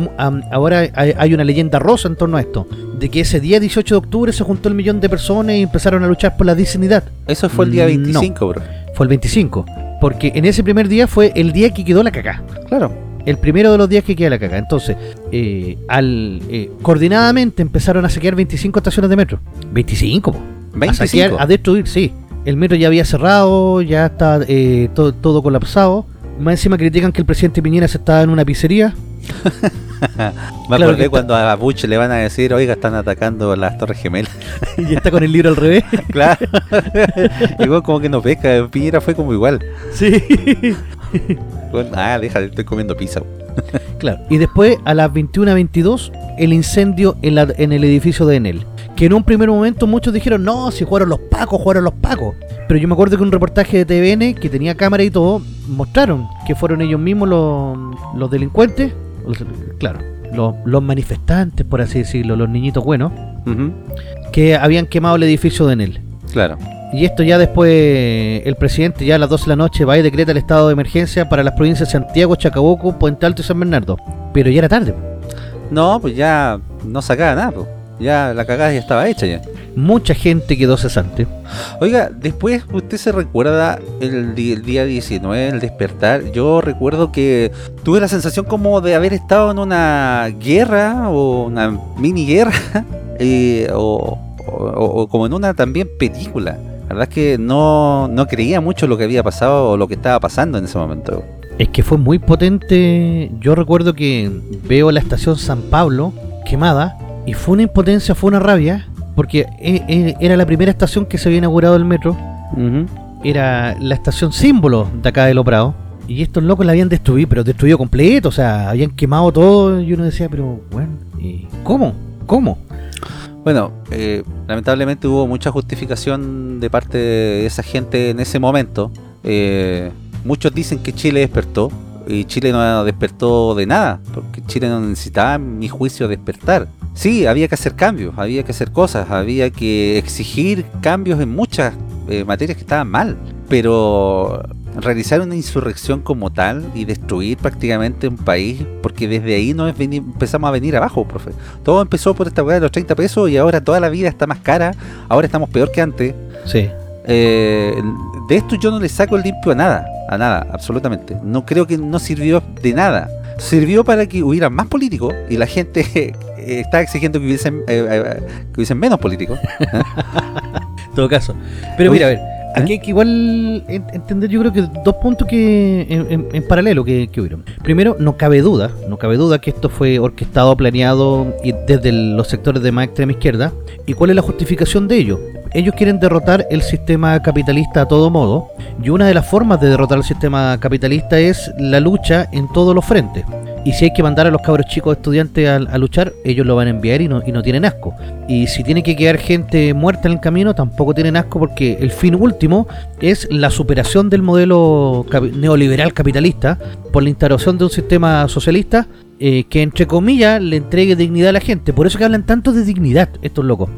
ahora hay, hay una leyenda rosa en torno a esto. De que ese día 18 de octubre se juntó el millón de personas y empezaron a luchar por la dignidad. eso fue el día No. 25, bro. Fue el 25. Porque en ese primer día fue el día que quedó la cagá. Claro, El primero de los días que queda la caga. Entonces, eh, al eh, coordinadamente empezaron a saquear 25 estaciones de metro. 25, po. A 25. saquear, a destruir, sí. El metro ya había cerrado, ya está eh, todo, todo colapsado. Más encima critican que el presidente Piñera se estaba en una pizzería. me claro acordé que cuando a Bush le van a decir, oiga, están atacando las Torres Gemelas. y está con el libro al revés. claro. Igual como que no pesca, Piñera fue como igual. sí. Bueno, ah, deja, estoy comiendo pizza. Claro. Y después, a las 21.22, el incendio en, la- en el edificio de Enel. Que en un primer momento muchos dijeron, no, si fueron los pacos, fueron los pacos. Pero yo me acuerdo que un reportaje de TVN, que tenía cámara y todo, mostraron que fueron ellos mismos los, los delincuentes, claro, los, los manifestantes, por así decirlo, los niñitos buenos, que habían quemado el edificio de Enel. Claro. Y esto ya después, el presidente ya a las 12 de la noche va y decreta el estado de emergencia para las provincias de Santiago, Chacabuco, Puente Alto y San Bernardo. Pero ya era tarde. No, pues ya no sacaba nada, pues. Ya la cagada ya estaba hecha ya. Mucha gente quedó cesante. Oiga, después usted se recuerda el, día 19, el despertar. Yo recuerdo que tuve la sensación como de haber estado en una guerra o una mini guerra eh, o, o- o como en una también película. La verdad es que no, no creía mucho lo que había pasado o lo que estaba pasando en ese momento. Es que fue muy potente. Yo recuerdo que veo la estación San Pablo quemada y fue una impotencia, fue una rabia, porque e- e- era la primera estación que se había inaugurado el metro. Era la estación símbolo de acá de Loprado. Y estos locos la habían destruido, pero destruido completo, o sea, habían quemado todo. Y uno decía, pero bueno, ¿y ¿cómo? ¿Cómo? Bueno, eh, lamentablemente hubo mucha justificación de parte de esa gente en ese momento. Eh, muchos dicen que Chile despertó y Chile no despertó de nada, porque Chile no necesitaba, en mi juicio, despertar. Sí, había que hacer cambios, había que hacer cosas, había que exigir cambios en muchas eh, materias que estaban mal, pero realizar una insurrección como tal y destruir prácticamente un país, porque desde ahí no es venir- empezamos a venir abajo, profe. Todo empezó por esta weá de los 30 pesos y ahora toda la vida está más cara, ahora estamos peor que antes. Sí. Eh, de esto yo no le saco el limpio a nada, a nada, absolutamente. No creo que no sirvió de nada. Sirvió para que hubiera más políticos y la gente eh, está exigiendo que hubiesen, eh, eh, que hubiesen menos políticos. En todo caso. Pero mira, a ver, aquí hay que igual en- entender, yo creo que dos puntos que en, en- en paralelo que, que hubieron. Primero, no cabe duda, no cabe duda que esto fue orquestado, planeado y desde el- los sectores de más extrema izquierda. ¿Y cuál es la justificación de ello? Ellos quieren derrotar el sistema capitalista a todo modo, y una de las formas de derrotar el sistema capitalista es la lucha en todos los frentes. Y si hay que mandar a los cabros chicos estudiantes a, luchar, ellos lo van a enviar y no, y no tienen asco. Y si tiene que quedar gente muerta en el camino, tampoco tienen asco porque el fin último es la superación del modelo neoliberal capitalista por la instauración de un sistema socialista eh, que, entre comillas, le entregue dignidad a la gente. Por eso que hablan tanto de dignidad estos locos.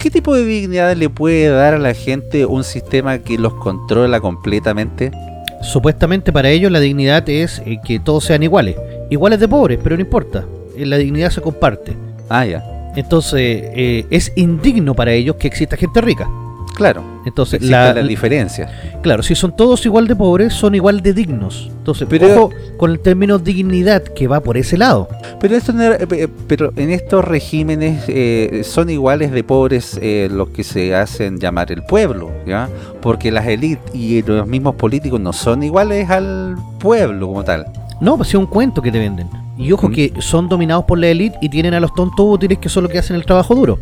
¿Qué tipo de dignidad le puede dar a la gente un sistema que los controla completamente? Supuestamente para ellos la dignidad es eh, que todos sean iguales. Iguales de pobres, pero no importa. Eh, La dignidad se comparte. Ah, ya. Entonces, eh, es indigno para ellos que exista gente rica. Claro. Entonces, la, la, diferencia. claro, si son todos igual de pobres, son igual de dignos. Entonces, Pero- ojo con el término dignidad que va por ese lado. Pero, esto era- eh, pero en estos regímenes eh, son iguales de pobres eh, los que se hacen llamar el pueblo, ¿ya? Porque las élites y los mismos políticos no son iguales al pueblo como tal. No, pues es un cuento que te venden. Y ojo Mm. que son dominados por la élite y tienen a los tontos útiles que son los que hacen el trabajo duro.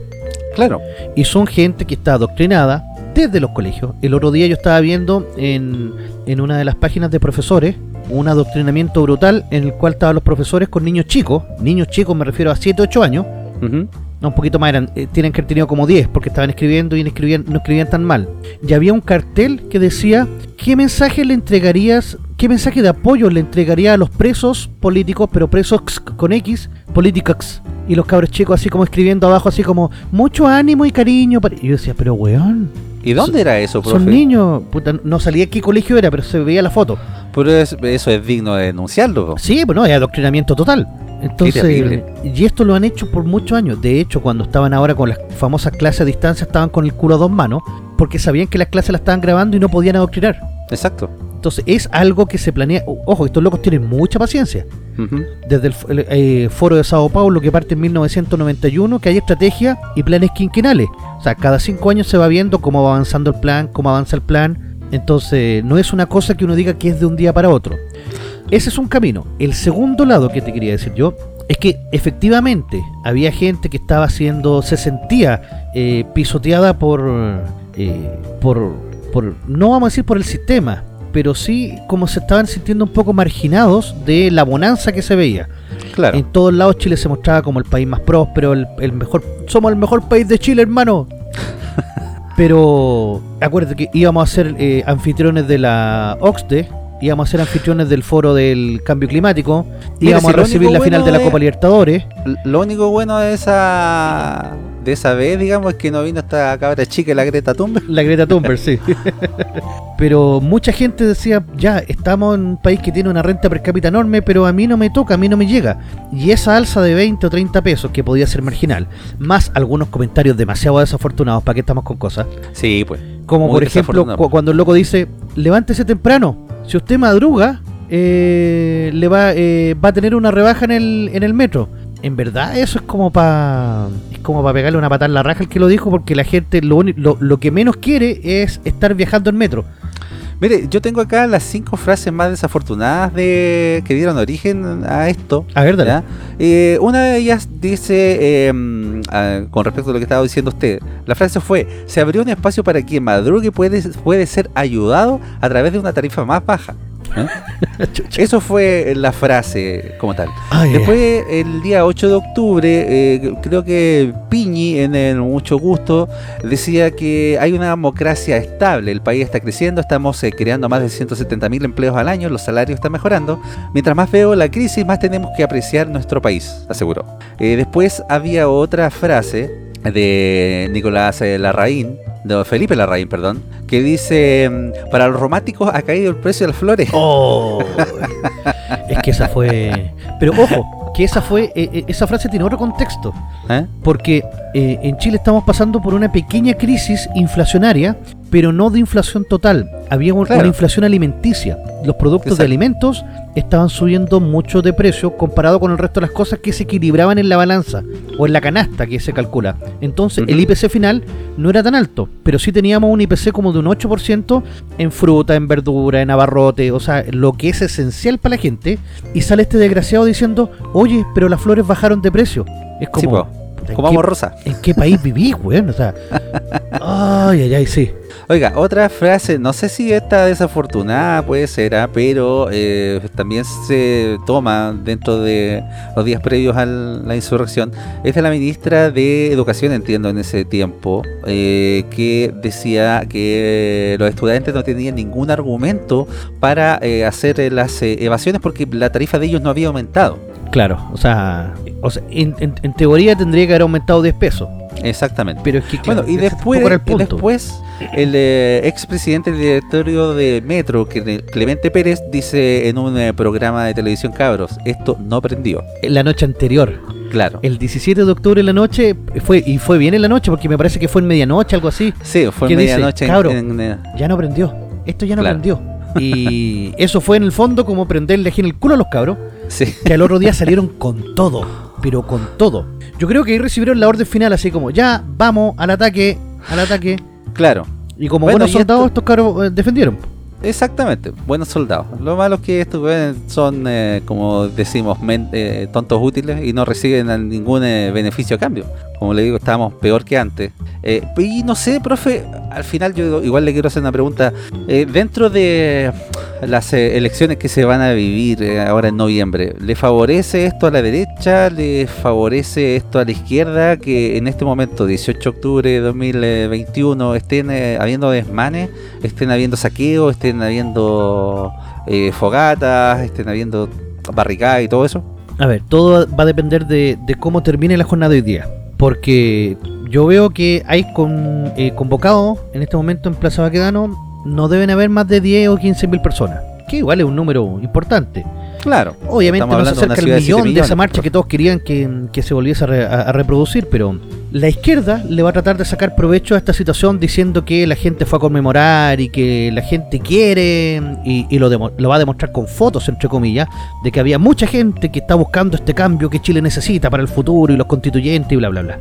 Claro. Y son gente que está adoctrinada desde los colegios. El otro día yo estaba viendo en, en una de las páginas de profesores un adoctrinamiento brutal en el cual estaban los profesores con niños chicos. Niños chicos me refiero a 7, 8 años. No, un poquito más eran, eh, tienen que haber tenido como 10 porque estaban escribiendo y no escribían, no escribían tan mal. Y había un cartel que decía, ¿qué mensaje le entregarías, qué mensaje de apoyo le entregaría a los presos políticos, pero presos con X, políticos? Y los cabros chicos así como escribiendo abajo, así como, mucho ánimo y cariño. para-". Y yo decía, pero weón, ¿Y dónde era eso, profe? son niños, puta, no salía qué colegio era, pero se veía la foto. Pero es- eso es digno de denunciarlo. po. Sí, bueno, es adoctrinamiento total. Entonces, y esto lo han hecho por muchos años. De hecho, cuando estaban ahora con las famosas clases a distancia, estaban con el culo a dos manos, porque sabían que las clases las estaban grabando y no podían adoctrinar. Exacto. Entonces, es algo que se planea. Ojo, estos locos tienen mucha paciencia. Desde el, eh, foro de Sao Paulo, que parte en 1991, que hay estrategia y planes quinquenales. O sea, cada cinco años se va viendo cómo va avanzando el plan, cómo avanza el plan. Entonces, no es una cosa que uno diga que es de un día para otro. Ese es un camino. El segundo lado que te quería decir yo es que efectivamente había gente que estaba siendo, se sentía eh, pisoteada por, eh, por, por, no vamos a decir por el sistema, pero sí como se estaban sintiendo un poco marginados de la bonanza que se veía. Claro. En todos lados Chile se mostraba como el país más próspero, el, el mejor, somos el mejor país de Chile, hermano. Pero acuérdate que íbamos a ser eh, anfitriones de la OXDE íbamos a ser anfitriones del foro del cambio climático, Mira, íbamos si a recibir la final de la Copa Libertadores. Lo único bueno de esa de esa vez, digamos, es que no vino esta cabra chica, la Greta Thunberg. La Greta Thunberg, sí. pero mucha gente decía, ya, estamos en un país que tiene una renta per cápita enorme, pero a mí no me toca, a mí no me llega. Y esa alza de 20 o 30 pesos, que podía ser marginal, más algunos comentarios demasiado desafortunados, ¿para qué estamos con cosas? Sí, pues. Como por ejemplo, cu- cuando el loco dice, levántese temprano, si usted madruga, eh, le va, eh, va a tener una rebaja en el, en el metro. En verdad eso es como para como para pegarle una patada en la raja al que lo dijo, porque la gente lo, lo, lo que menos quiere es estar viajando en metro. Mire, yo tengo acá las cinco frases más desafortunadas de que dieron origen a esto. A ver, dale. Eh, una de ellas dice, eh, con respecto a lo que estaba diciendo usted, la frase fue, se abrió un espacio para quien madrugue puede, puede ser ayudado a través de una tarifa más baja. ¿eh? Eso fue la frase como tal. Ay, Después, el día 8 de octubre, eh, creo que Piñi, en el Mucho Gusto, decía que hay una democracia estable, el país está creciendo, estamos eh, creando más de 170 mil empleos al año, los salarios están mejorando. Mientras más veo la crisis, más tenemos que apreciar nuestro país, aseguró. Eh, después había otra frase de Nicolás eh, Larraín, de Felipe Larraín, perdón, que dice, mm, para los románticos ha caído el precio de las flores. Oh, es que esa fue. Pero ojo, que esa fue. eh, eh, esa frase tiene otro contexto. ¿Eh? Porque eh, en Chile estamos pasando por una pequeña crisis inflacionaria, pero no de inflación total. Había un- Claro. una inflación alimenticia. Los productos Exacto. de alimentos estaban subiendo mucho de precio comparado con el resto de las cosas que se equilibraban en la balanza o en la canasta que se calcula. Entonces el. IPC final no era tan alto, pero sí teníamos un IPC como de un 8% en fruta, en verdura, en abarrote, o sea, lo que es esencial para la gente. Y sale este desgraciado diciendo, oye, pero las flores bajaron de precio. Es como... Sí, po. puta, ¿en Como qué- amo rosa. ¿En qué país vivís, weón? O sea, ay, ay, ay, sí. Oiga, otra frase, no sé si esta desafortunada puede ser, ah, pero eh, también se toma dentro de los días previos a la insurrección, es de la ministra de Educación, entiendo, en ese tiempo, eh, que decía que los estudiantes no tenían ningún argumento para eh, hacer las evasiones porque la tarifa de ellos no había aumentado. Claro, o sea, o sea en, en- en teoría tendría que haber aumentado 10 pesos. Exactamente. Pero es que, claro, Bueno, y después, el y punto. después el eh, expresidente del directorio de Metro, Clemente Pérez, dice en un eh, programa de televisión Cabros, esto no prendió. En la noche anterior, Claro. el 17 de octubre en la noche, fue y fue bien en la noche porque me parece que fue en medianoche, algo así. Sí, fue ¿qué en medianoche en- Cabro. en, eh, Ya no prendió. Esto ya no Claro. prendió. Y eso fue en el fondo como prenderle aquí en el culo a los cabros, sí. que al otro día salieron con todo, pero con todo. Yo creo que ahí recibieron la orden final así como, ya, vamos al ataque, al ataque. Claro. Y como Bueno, buenos soldados, esto- estos cabros eh, defendieron. Exactamente, buenos soldados. Lo malo es que estos son, eh, como decimos, men- eh, tontos útiles y no reciben ningún eh, beneficio a cambio. Como le digo, estábamos peor que antes. Eh, y no sé, profe, al final yo igual le quiero hacer una pregunta. Eh, dentro de las eh, elecciones que se van a vivir ahora en noviembre, ¿le favorece esto a la derecha? ¿Le favorece esto a la izquierda? Que en este momento, 18 de octubre de 2021, estén habiendo desmanes, estén habiendo saqueos, estén habiendo fogatas, estén habiendo barricadas y todo eso. A ver, todo va a depender de, de cómo termine la jornada de hoy día. Porque yo veo que hay eh, convocados en este momento en Plaza Baquedano, no deben haber más de 10 o 15 mil personas. Que igual es un número importante. Claro. Obviamente no se acerca el millón de esa marcha que todos querían que, que se volviese a, re- a- a reproducir, pero la izquierda le va a tratar de sacar provecho a esta situación diciendo que la gente fue a conmemorar y que la gente quiere y, y lo, demo- lo va a demostrar con fotos, entre comillas, de que había mucha gente que está buscando este cambio que Chile necesita para el futuro y los constituyentes y bla, bla, bla.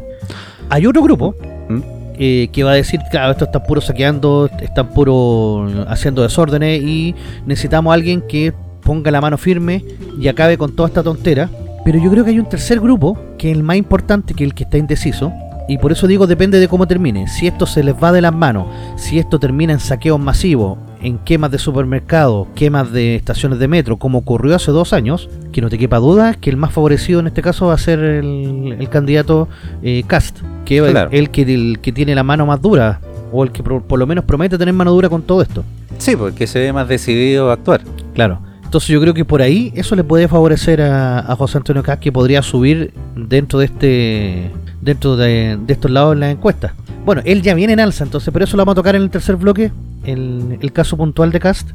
Hay otro grupo ¿Mm? eh, que va a decir, claro, esto está puro saqueando, están puro haciendo desórdenes y necesitamos a alguien que ponga la mano firme y acabe con toda esta tontera. Pero yo creo que hay un tercer grupo, que es el más importante que el que está indeciso. Y por eso digo, depende de cómo termine. Si esto se les va de las manos, si esto termina en saqueos masivos, en quemas de supermercados, quemas de estaciones de metro, como ocurrió hace dos años, que no te quepa duda que el más favorecido en este caso va a ser el, el candidato eh, Cast, que es el- Claro. el, que, el que tiene la mano más dura, o el que por, por lo menos promete tener mano dura con todo esto. Sí, porque se ve más decidido a actuar. Claro. Entonces yo creo que por ahí eso le puede favorecer a, a José Antonio Caz que podría subir dentro de este dentro de, de estos lados en la encuesta. Bueno, él ya viene en alza, entonces por eso lo vamos a tocar en el tercer bloque, el, el caso puntual de Cast.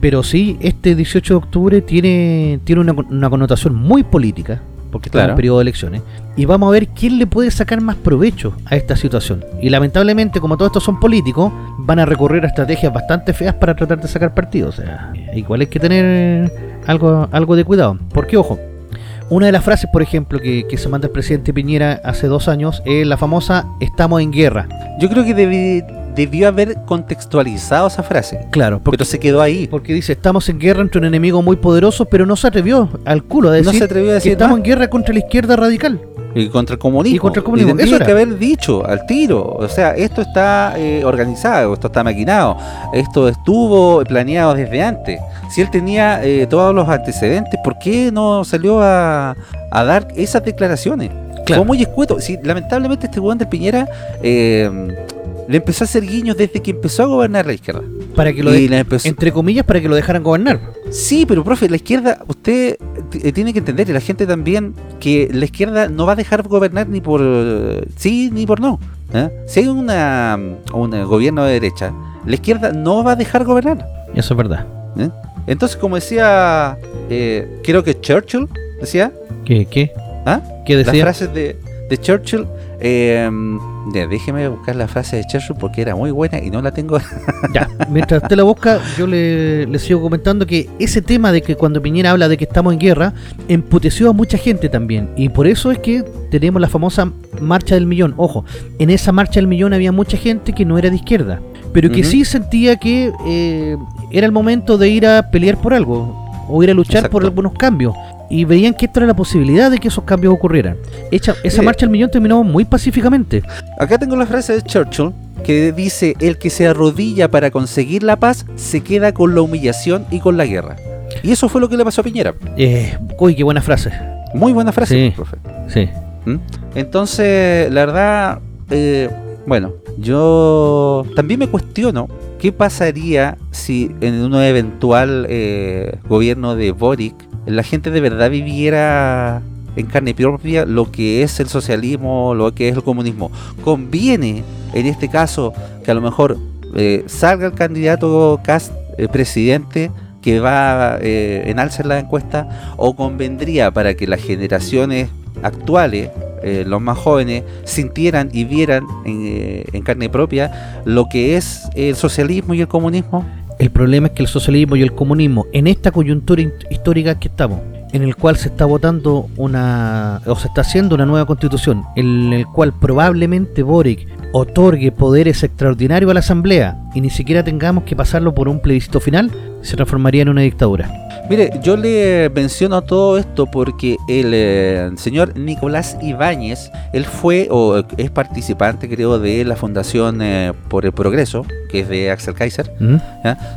Pero sí, este 18 de octubre tiene, tiene una, una connotación muy política, porque está en Claro. un periodo de elecciones. Y vamos a ver quién le puede sacar más provecho a esta situación. Y lamentablemente, como todos estos son políticos, van a recurrir a estrategias bastante feas para tratar de sacar partido. O sea, igual hay que tener algo, algo de cuidado. Porque, ojo, una de las frases, por ejemplo, que, que se manda el presidente Piñera hace dos años es la famosa estamos en guerra. Yo creo que debi- debió haber contextualizado esa frase, Claro, porque pero se quedó ahí. Porque dice, estamos en guerra entre un enemigo muy poderoso, pero no se atrevió al culo a decir No se atrevió a que decir estamos más. en guerra contra la izquierda radical. Y contra el comunismo. Y contra el comunismo, era. que haber dicho al tiro. O sea, esto está eh, organizado, esto está maquinado, esto estuvo planeado desde antes. Si él tenía eh, todos los antecedentes, ¿por qué no salió a, a dar esas declaraciones? Claro. Fue muy escueto. Si, lamentablemente este Juan del Piñera eh, le empezó a hacer guiños desde que empezó a gobernar la izquierda. Para que lo de- empezó- entre comillas, para que lo dejaran gobernar. Sí, pero profe, la izquierda, usted eh, tiene que entender, y la gente también, que la izquierda no va a dejar gobernar ni por eh, sí ni por no. ¿eh? Si hay una, un gobierno de derecha, la izquierda no va a dejar gobernar. Eso es verdad. Entonces, como decía, eh, creo que Churchill decía, ¿Qué? ¿Qué? ¿ah? ¿Qué las decía? frases de, de Churchill, eh, ya, déjeme buscar la frase de Churchill porque era muy buena y no la tengo. Ya, mientras usted la busca, yo le, le sigo comentando que ese tema de que cuando Piñera habla de que estamos en guerra, emputeció a mucha gente también. Y por eso es que tenemos la famosa marcha del millón. Ojo, en esa marcha del millón había mucha gente que no era de izquierda, pero que sí sentía que eh, era el momento de ir a pelear por algo, o ir a luchar por algunos cambios. Y veían que esto era la posibilidad de que esos cambios ocurrieran. Hecha, esa marcha del millón terminó muy pacíficamente. Acá tengo la frase de Churchill que dice, el que se arrodilla para conseguir la paz se queda con la humillación y con la guerra. Y eso fue lo que le pasó a Piñera. Eh, uy, qué buena frase. Muy buena frase, Sí. profe. Sí. ¿Mm? Entonces, la verdad, eh, bueno, yo también me cuestiono qué pasaría si en un eventual eh, gobierno de Boric la gente de verdad viviera en carne propia lo que es el socialismo, lo que es el comunismo. Conviene, en este caso, que a lo mejor eh, salga el candidato Cast eh, presidente que va eh, en alza la encuesta o convendría para que las generaciones actuales, eh, los más jóvenes, sintieran y vieran eh, en carne propia lo que es el socialismo y el comunismo? El problema es que el socialismo y el comunismo, en esta coyuntura histórica que estamos, en el cual se está votando una, o se está haciendo una nueva constitución, en el cual probablemente Boric otorgue poderes extraordinarios a la Asamblea y ni siquiera tengamos que pasarlo por un plebiscito final, se transformaría en una dictadura. Mire, yo le menciono todo esto porque el eh, señor Nicolás Ibáñez, él fue o es participante, creo, de la Fundación eh, por el Progreso, que es de Axel Kaiser. ¿Mm?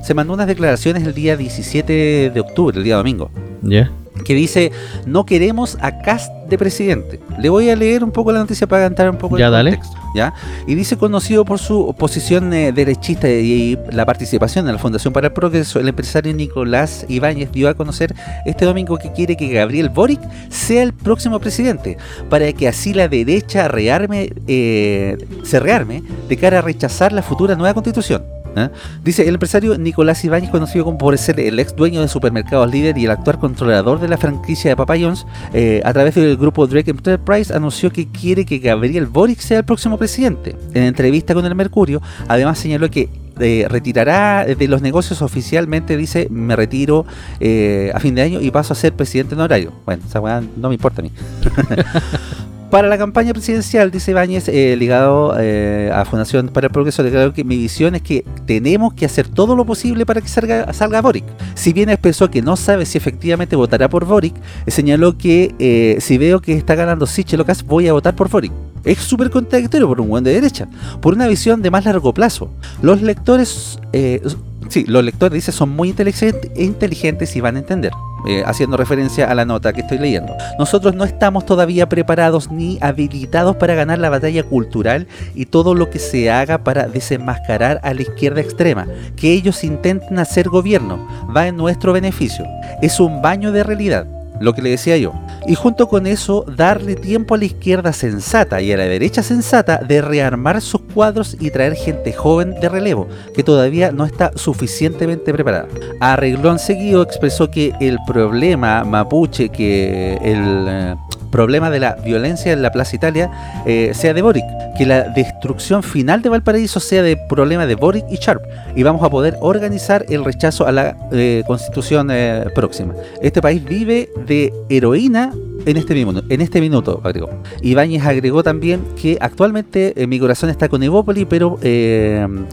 Se mandó unas declaraciones el día 17 de octubre, el día domingo, ¿Ya? que dice, no queremos a Cast de presidente. Le voy a leer un poco la noticia para cantar un poco Ya, el dale. contexto. ¿Ya? Y dice, conocido por su posición eh, derechista y, la participación en la Fundación para el Progreso, el empresario Nicolás Ibáñez dio a conocer este domingo que quiere que Gabriel Boric sea el próximo presidente, para que así la derecha rearme, eh, se rearme de cara a rechazar la futura nueva constitución. ¿Eh? Dice el empresario Nicolás Ibáñez, conocido como por ser el ex dueño de supermercados líder y el actual controlador de la franquicia de Papa John's, eh, a través del grupo Drake Enterprise anunció que quiere que Gabriel Boric sea el próximo presidente. En entrevista con el Mercurio, además señaló que eh, retirará de los negocios oficialmente, dice, me retiro eh, a fin de año y paso a ser presidente honorario. Bueno, esa weá no me importa a mí. Para la campaña presidencial, dice Ibáñez, eh, ligado eh, a Fundación para el Progreso, declaró que mi visión es que tenemos que hacer todo lo posible para que salga, salga Boric. Si bien expresó que no sabe si efectivamente votará por Boric, eh, señaló que eh, si veo que está ganando Sichel Ocas, voy a votar por Boric. Es súper contradictorio por un buen de derecha, por una visión de más largo plazo. Los lectores, eh, sí, los lectores, dice, son muy inteligentes, y van a entender. eh, haciendo referencia a la nota que estoy leyendo. Nosotros no estamos todavía preparados ni habilitados para ganar la batalla cultural y todo lo que se haga para desenmascarar a la izquierda extrema. Que ellos intenten hacer gobierno va en nuestro beneficio. Es un baño de realidad lo que le decía yo. Y junto con eso, darle tiempo a la izquierda sensata y a la derecha sensata de rearmar sus cuadros y traer gente joven de relevo, que todavía no está suficientemente preparada. A reglón seguido expresó que el problema mapuche, que el eh, problema de la violencia en la Plaza Italia eh, sea de Boric, que la destrucción final de Valparaíso sea de problema de Boric y Sharp, y vamos a poder organizar el rechazo a la eh, constitución eh, próxima. Este país vive de heroína en este, minuto, en este minuto, agregó. Ibáñez agregó también que actualmente mi corazón está con Evópoli, pero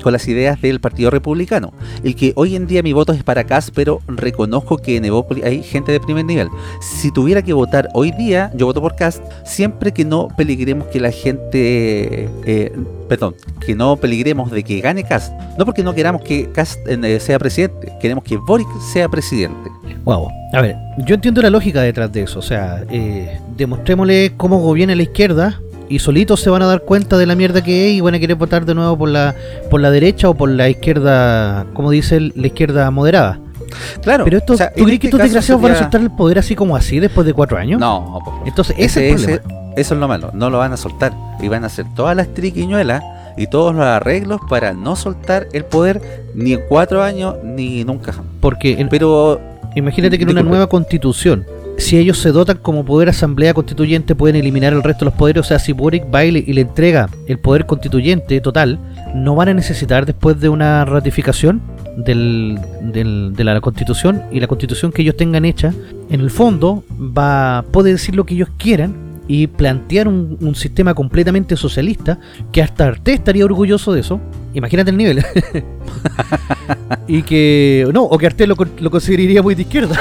con las ideas del Partido Republicano. El que hoy en día mi voto es para Cas, pero reconozco que en Evópoli hay gente de primer nivel. Si tuviera que votar hoy día, yo voto por Cast siempre que no peligremos que la gente, eh, perdón, que no peligremos de que gane Cast. No porque no queramos que Cast eh, sea presidente, queremos que Boric sea presidente. Wow. A ver, yo entiendo la lógica detrás de eso. O sea, eh, demostrémosle cómo gobierna la izquierda y solitos se van a dar cuenta de la mierda que es y van a querer votar de nuevo por la por la derecha o por la izquierda, como dice la izquierda moderada. Claro. Pero esto, ¿tú crees que estos desgraciados van a soltar el poder así como así después de cuatro años? No, entonces ese, es el problema. Eso es lo malo, no lo van a soltar. Y van a hacer todas las triquiñuelas y todos los arreglos para no soltar el poder ni en cuatro años ni nunca. Porque, pero imagínate que en una nueva constitución, si ellos se dotan como poder asamblea constituyente, pueden eliminar el resto de los poderes. O sea, si Boric baile y le entrega el poder constituyente total, no van a necesitar después de una ratificación del, de la constitución y la constitución que ellos tengan hecha, en el fondo va puede decir lo que ellos quieran y plantear un, sistema completamente socialista que hasta Arte estaría orgulloso de eso. Imagínate el nivel. y que. No, o que Arte lo, lo consideraría muy de izquierda.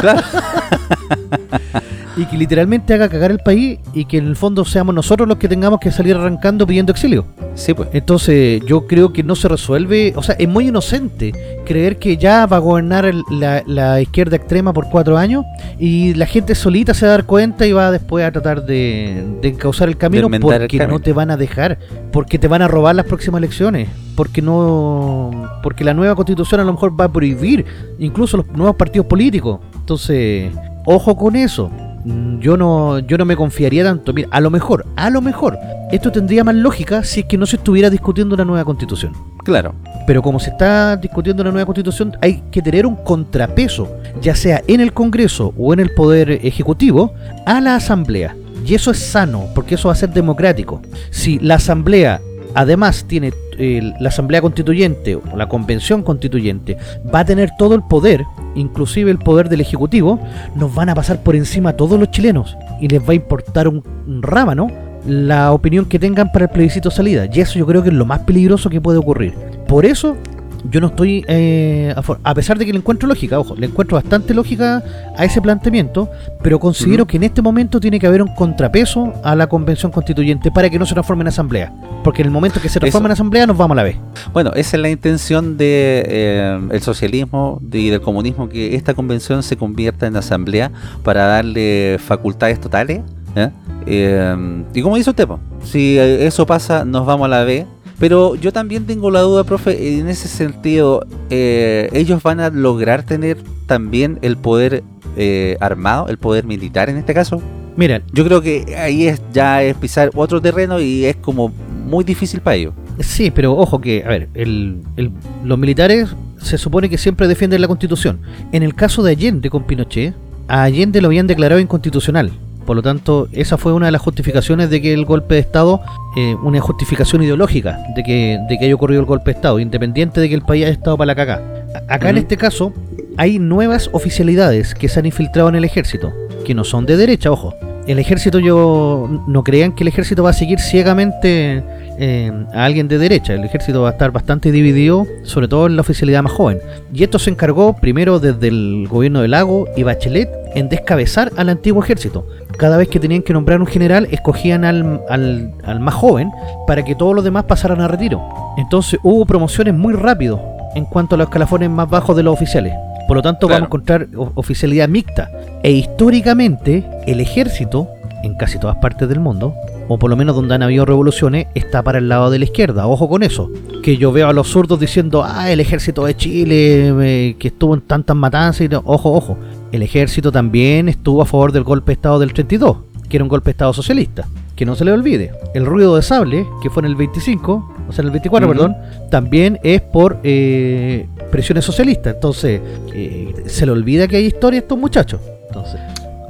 claro y que literalmente haga cagar el país y que en el fondo seamos nosotros los que tengamos que salir arrancando pidiendo exilio. Sí, pues. Entonces, yo creo que no se resuelve, o sea, es muy inocente creer que ya va a gobernar la, izquierda extrema por cuatro años y la gente solita se va a dar cuenta y va después a tratar de, de encauzar el camino porque no te van a dejar, porque te van a robar las próximas elecciones, porque no, porque la nueva constitución a lo mejor va a prohibir incluso los nuevos partidos políticos. Entonces, ojo con eso. Mm, yo no, yo no me confiaría tanto. Mira, a lo mejor, a lo mejor, esto tendría más lógica si es que no se estuviera discutiendo una nueva constitución. Claro. Pero como se está discutiendo una nueva constitución, hay que tener un contrapeso, ya sea en el Congreso o en el Poder Ejecutivo, a la Asamblea. Y eso es sano, porque eso va a ser democrático. Si la Asamblea además tiene la Asamblea Constituyente o la Convención Constituyente va a tener todo el poder, inclusive el poder del Ejecutivo, nos van a pasar por encima a todos los chilenos y les va a importar un, un rábano la opinión que tengan para el plebiscito salida. Y eso yo creo que es lo más peligroso que puede ocurrir. Por eso yo no estoy eh, a, pesar de que le encuentro lógica, ojo, le encuentro bastante lógica a ese planteamiento, pero considero que en este momento tiene que haber un contrapeso a la convención constituyente para que no se transforme en asamblea, porque en el momento que se transforme en asamblea nos vamos a la vez. Bueno, esa es la intención de eh, el socialismo y del comunismo que esta convención se convierta en asamblea para darle facultades totales. ¿eh? y como dice usted, si eso pasa, nos vamos a la B pero yo también tengo la duda, profe, en ese sentido, eh, ¿ellos van a lograr tener también el poder eh, armado, el poder militar en este caso? Mira, yo creo que ahí es ya es pisar otro terreno y es como muy difícil para ellos. Sí, pero ojo que, a ver, los militares se supone que siempre defienden la constitución. En el caso de Allende con Pinochet, a Allende lo habían declarado inconstitucional. Por lo tanto, esa fue una de las justificaciones de que el golpe de Estado, eh, una justificación ideológica de que, de que haya ocurrido el golpe de Estado, independiente de que el país haya estado para la caca. Acá en este caso, hay nuevas oficialidades que se han infiltrado en el ejército, que no son de derecha, ojo. El ejército, yo no crean que el ejército va a seguir ciegamente eh, a alguien de derecha. El ejército va a estar bastante dividido, sobre todo en la oficialidad más joven. Y esto se encargó primero desde el gobierno de Lago y Bachelet en descabezar al antiguo ejército. Cada vez que tenían que nombrar un general, escogían al, al, más joven para que todos los demás pasaran a retiro. Entonces hubo promociones muy rápido en cuanto a los escalafones más bajos de los oficiales. Por lo tanto, Claro. vamos a encontrar oficialidad mixta. E históricamente, el ejército, en casi todas partes del mundo, o por lo menos donde han habido revoluciones, está para el lado de la izquierda. Ojo con eso. Que yo veo a los zurdos diciendo, ah, el ejército de Chile, eh, que estuvo en tantas matanzas. Y no". Ojo, ojo. El ejército también estuvo a favor del golpe de Estado del 32, que era un golpe de Estado socialista. Que no se le olvide. El ruido de sable, que fue en el 25, o sea, en el 24, Ujú. perdón, también es por eh, presiones socialistas. Entonces, eh, se le olvida que hay historia a estos muchachos. Entonces,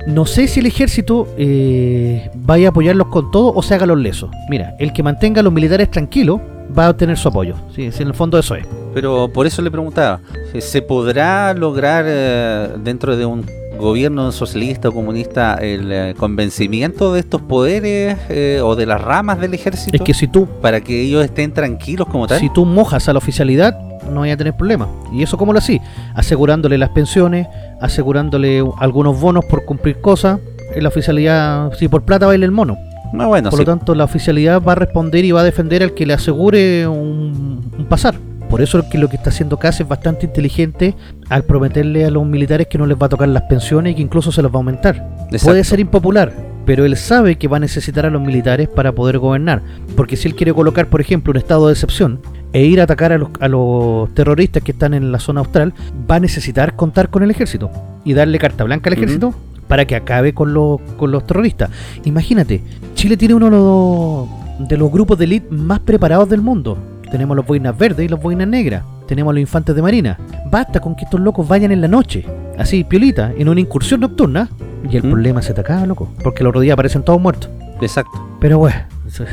no sé si el ejército eh, vaya a apoyarlos con todo o se haga los lesos. Mira, el que mantenga a los militares tranquilos va a obtener su apoyo. Sí, en el fondo eso es. Pero por eso le preguntaba, ¿se podrá lograr eh, dentro de un gobierno socialista o comunista el eh, convencimiento de estos poderes eh, o de las ramas del ejército Es que si tú, para que ellos estén tranquilos como tal? si tú mojas a la oficialidad, no vaya a tener problemas. ¿Y eso cómo lo así? Asegurándole las pensiones, asegurándole algunos bonos por cumplir cosas. En la oficialidad, si por plata baila el mono. No, bueno, Por sí. lo tanto, la oficialidad va a responder y va a defender al que le asegure un, un pasar. Por eso es que lo que está haciendo Cas es bastante inteligente al prometerle a los militares que no les va a tocar las pensiones y que incluso se los va a aumentar. Exacto. Puede ser impopular, pero él sabe que va a necesitar a los militares para poder gobernar. Porque si él quiere colocar, por ejemplo, un estado de excepción e ir a atacar a los, a los terroristas que están en la zona austral, va a necesitar contar con el ejército y darle carta blanca al ejército para que acabe con, los con los terroristas. Imagínate, Chile tiene uno de los, de los grupos de élite más preparados del mundo. Tenemos los boinas verdes y los boinas negras. Tenemos a los infantes de marina. Basta con que estos locos vayan en la noche, así, piolita, en una incursión nocturna, y el ¿Mm? problema se te acaba, loco. Porque los otros días aparecen todos muertos. Exacto. Pero bueno, es, es-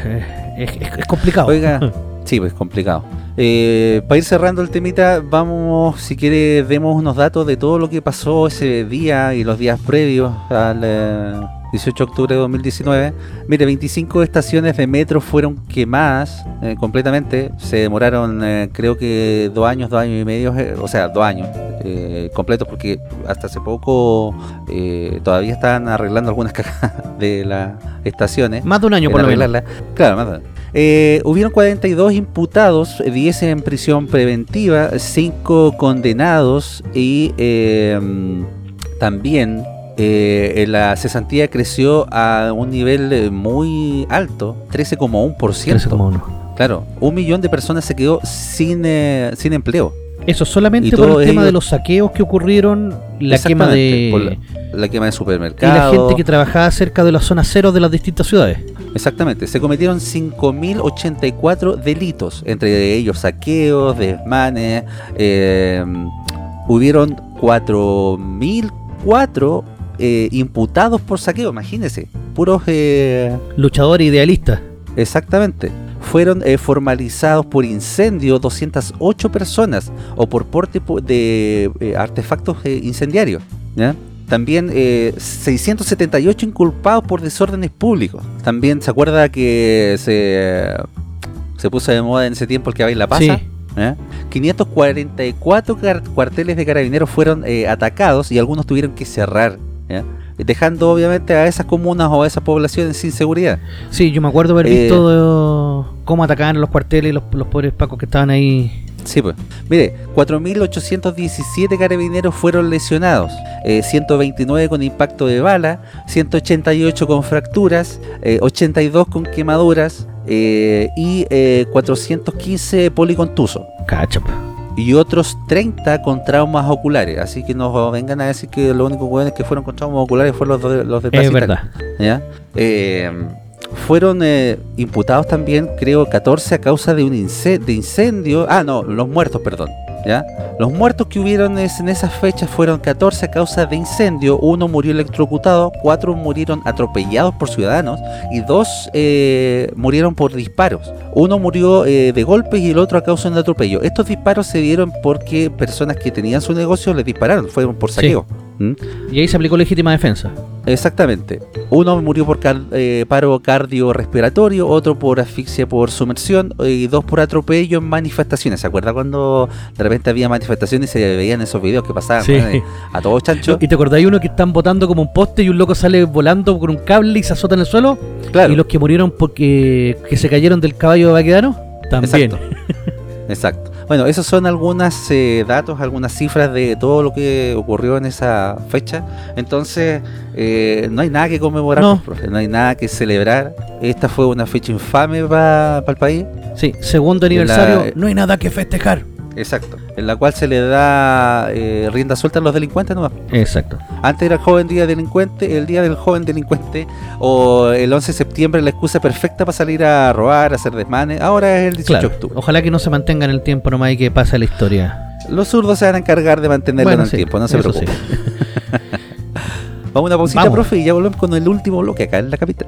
es- es complicado. Oiga, sí, pues complicado. Eh, para ir cerrando el temita, vamos, si quiere, demos unos datos de todo lo que pasó ese día y los días previos al eh, 18 de octubre de 2019. Mire, 25 estaciones de metro fueron quemadas eh, completamente. Se demoraron, eh, creo que dos años, dos años y medio, o sea, dos años completos, porque hasta hace poco todavía estaban arreglando algunas cajas de las estaciones. Más de un año por lo menos. Claro, más de- Eh, hubieron 42 imputados, 10 en prisión preventiva, 5 condenados y eh, también eh, la cesantía creció a un nivel eh, muy alto, 13,1%. 13,1. Claro, un millón de personas se quedó sin, eh, sin empleo. Eso solamente Y por el tema de los saqueos que ocurrieron, la quema por de... La quema de Y supermercados. la gente que trabajaba cerca de las zonas cero de las distintas ciudades. Exactamente, se cometieron 5.084 delitos, entre ellos saqueos, desmanes, eh, hubieron 4.004 eh, imputados por saqueo, imagínense, puros, eh, Luchadores idealistas. exactamente. Fueron eh, formalizados por incendio 208 personas o por porte po- de eh, artefactos eh, incendiarios. ¿ya? También eh, 678 inculpados por desórdenes públicos. También se acuerda que se, se puso de moda en ese tiempo el que baila pasa. Sí. ¿eh? 544 car- cuarteles de carabineros fueron eh, atacados y algunos tuvieron que cerrar. Dejando obviamente a esas comunas o a esas poblaciones sin seguridad. Sí, yo me acuerdo haber Eh, visto cómo atacaban los cuarteles y los, los pobres pacos que estaban ahí. Sí, pues. Mire, 4.817 carabineros fueron lesionados, eh, 129 con impacto de bala, 188 con fracturas, eh, 82 con quemaduras eh, y eh, 415 policontusos. Cacha. po. Y otros 30 con traumas oculares. Así que no vengan a decir que los únicos hueones que fueron con traumas oculares fueron los de, los de Es verdad. ¿ya? Eh, fueron eh, imputados también, creo, 14 a causa de un incendio. Ah, no, los muertos, perdón. ¿ya? Los muertos que hubieron en esas fechas fueron 14 a causa de incendio. Uno murió electrocutado, cuatro murieron atropellados por ciudadanos y dos eh, murieron por disparos. Uno murió eh, de golpes y el otro a causa de un atropello. Estos disparos se dieron porque personas que tenían su negocio les dispararon, fueron por saqueo. ¿Mm? Y ahí se aplicó legítima defensa. Exactamente. Uno murió por car- eh, paro cardiorrespiratorio, otro por asfixia por sumersión eh, y dos por atropello en manifestaciones. ¿Se acuerda cuando de repente había manifestaciones y se veían esos videos que pasaban Sí. bueno, a todos chancho? ¿Y te acordáis uno que están botando como un poste y un loco sale volando con un cable y se azota en el suelo? Claro, Y los que murieron porque que se cayeron del caballo de Baquedano? También. Exacto. exacto. Bueno, esos son algunos eh, datos, algunas cifras de todo lo que ocurrió en esa fecha. Entonces, eh, no hay nada que conmemorar, No. profe, no hay nada que celebrar. Esta fue una fecha infame para el país. Sí, segundo la- aniversario, no hay nada que festejar. Exacto. En la cual se le da eh, rienda suelta a los delincuentes nomás. Exacto. Antes era el joven día delincuente, el día del joven delincuente, o el 11 de septiembre la excusa perfecta para salir a robar, a hacer desmanes. Ahora es el 18 Claro. de octubre. Ojalá que no se mantenga en el tiempo nomás y que pase la historia. Los zurdos se van a encargar de mantenerlo en el sí, tiempo, no se preocupen. sí. Vamos a una pausita, Vamos. profe, y ya volvemos con el último bloque acá en la capital.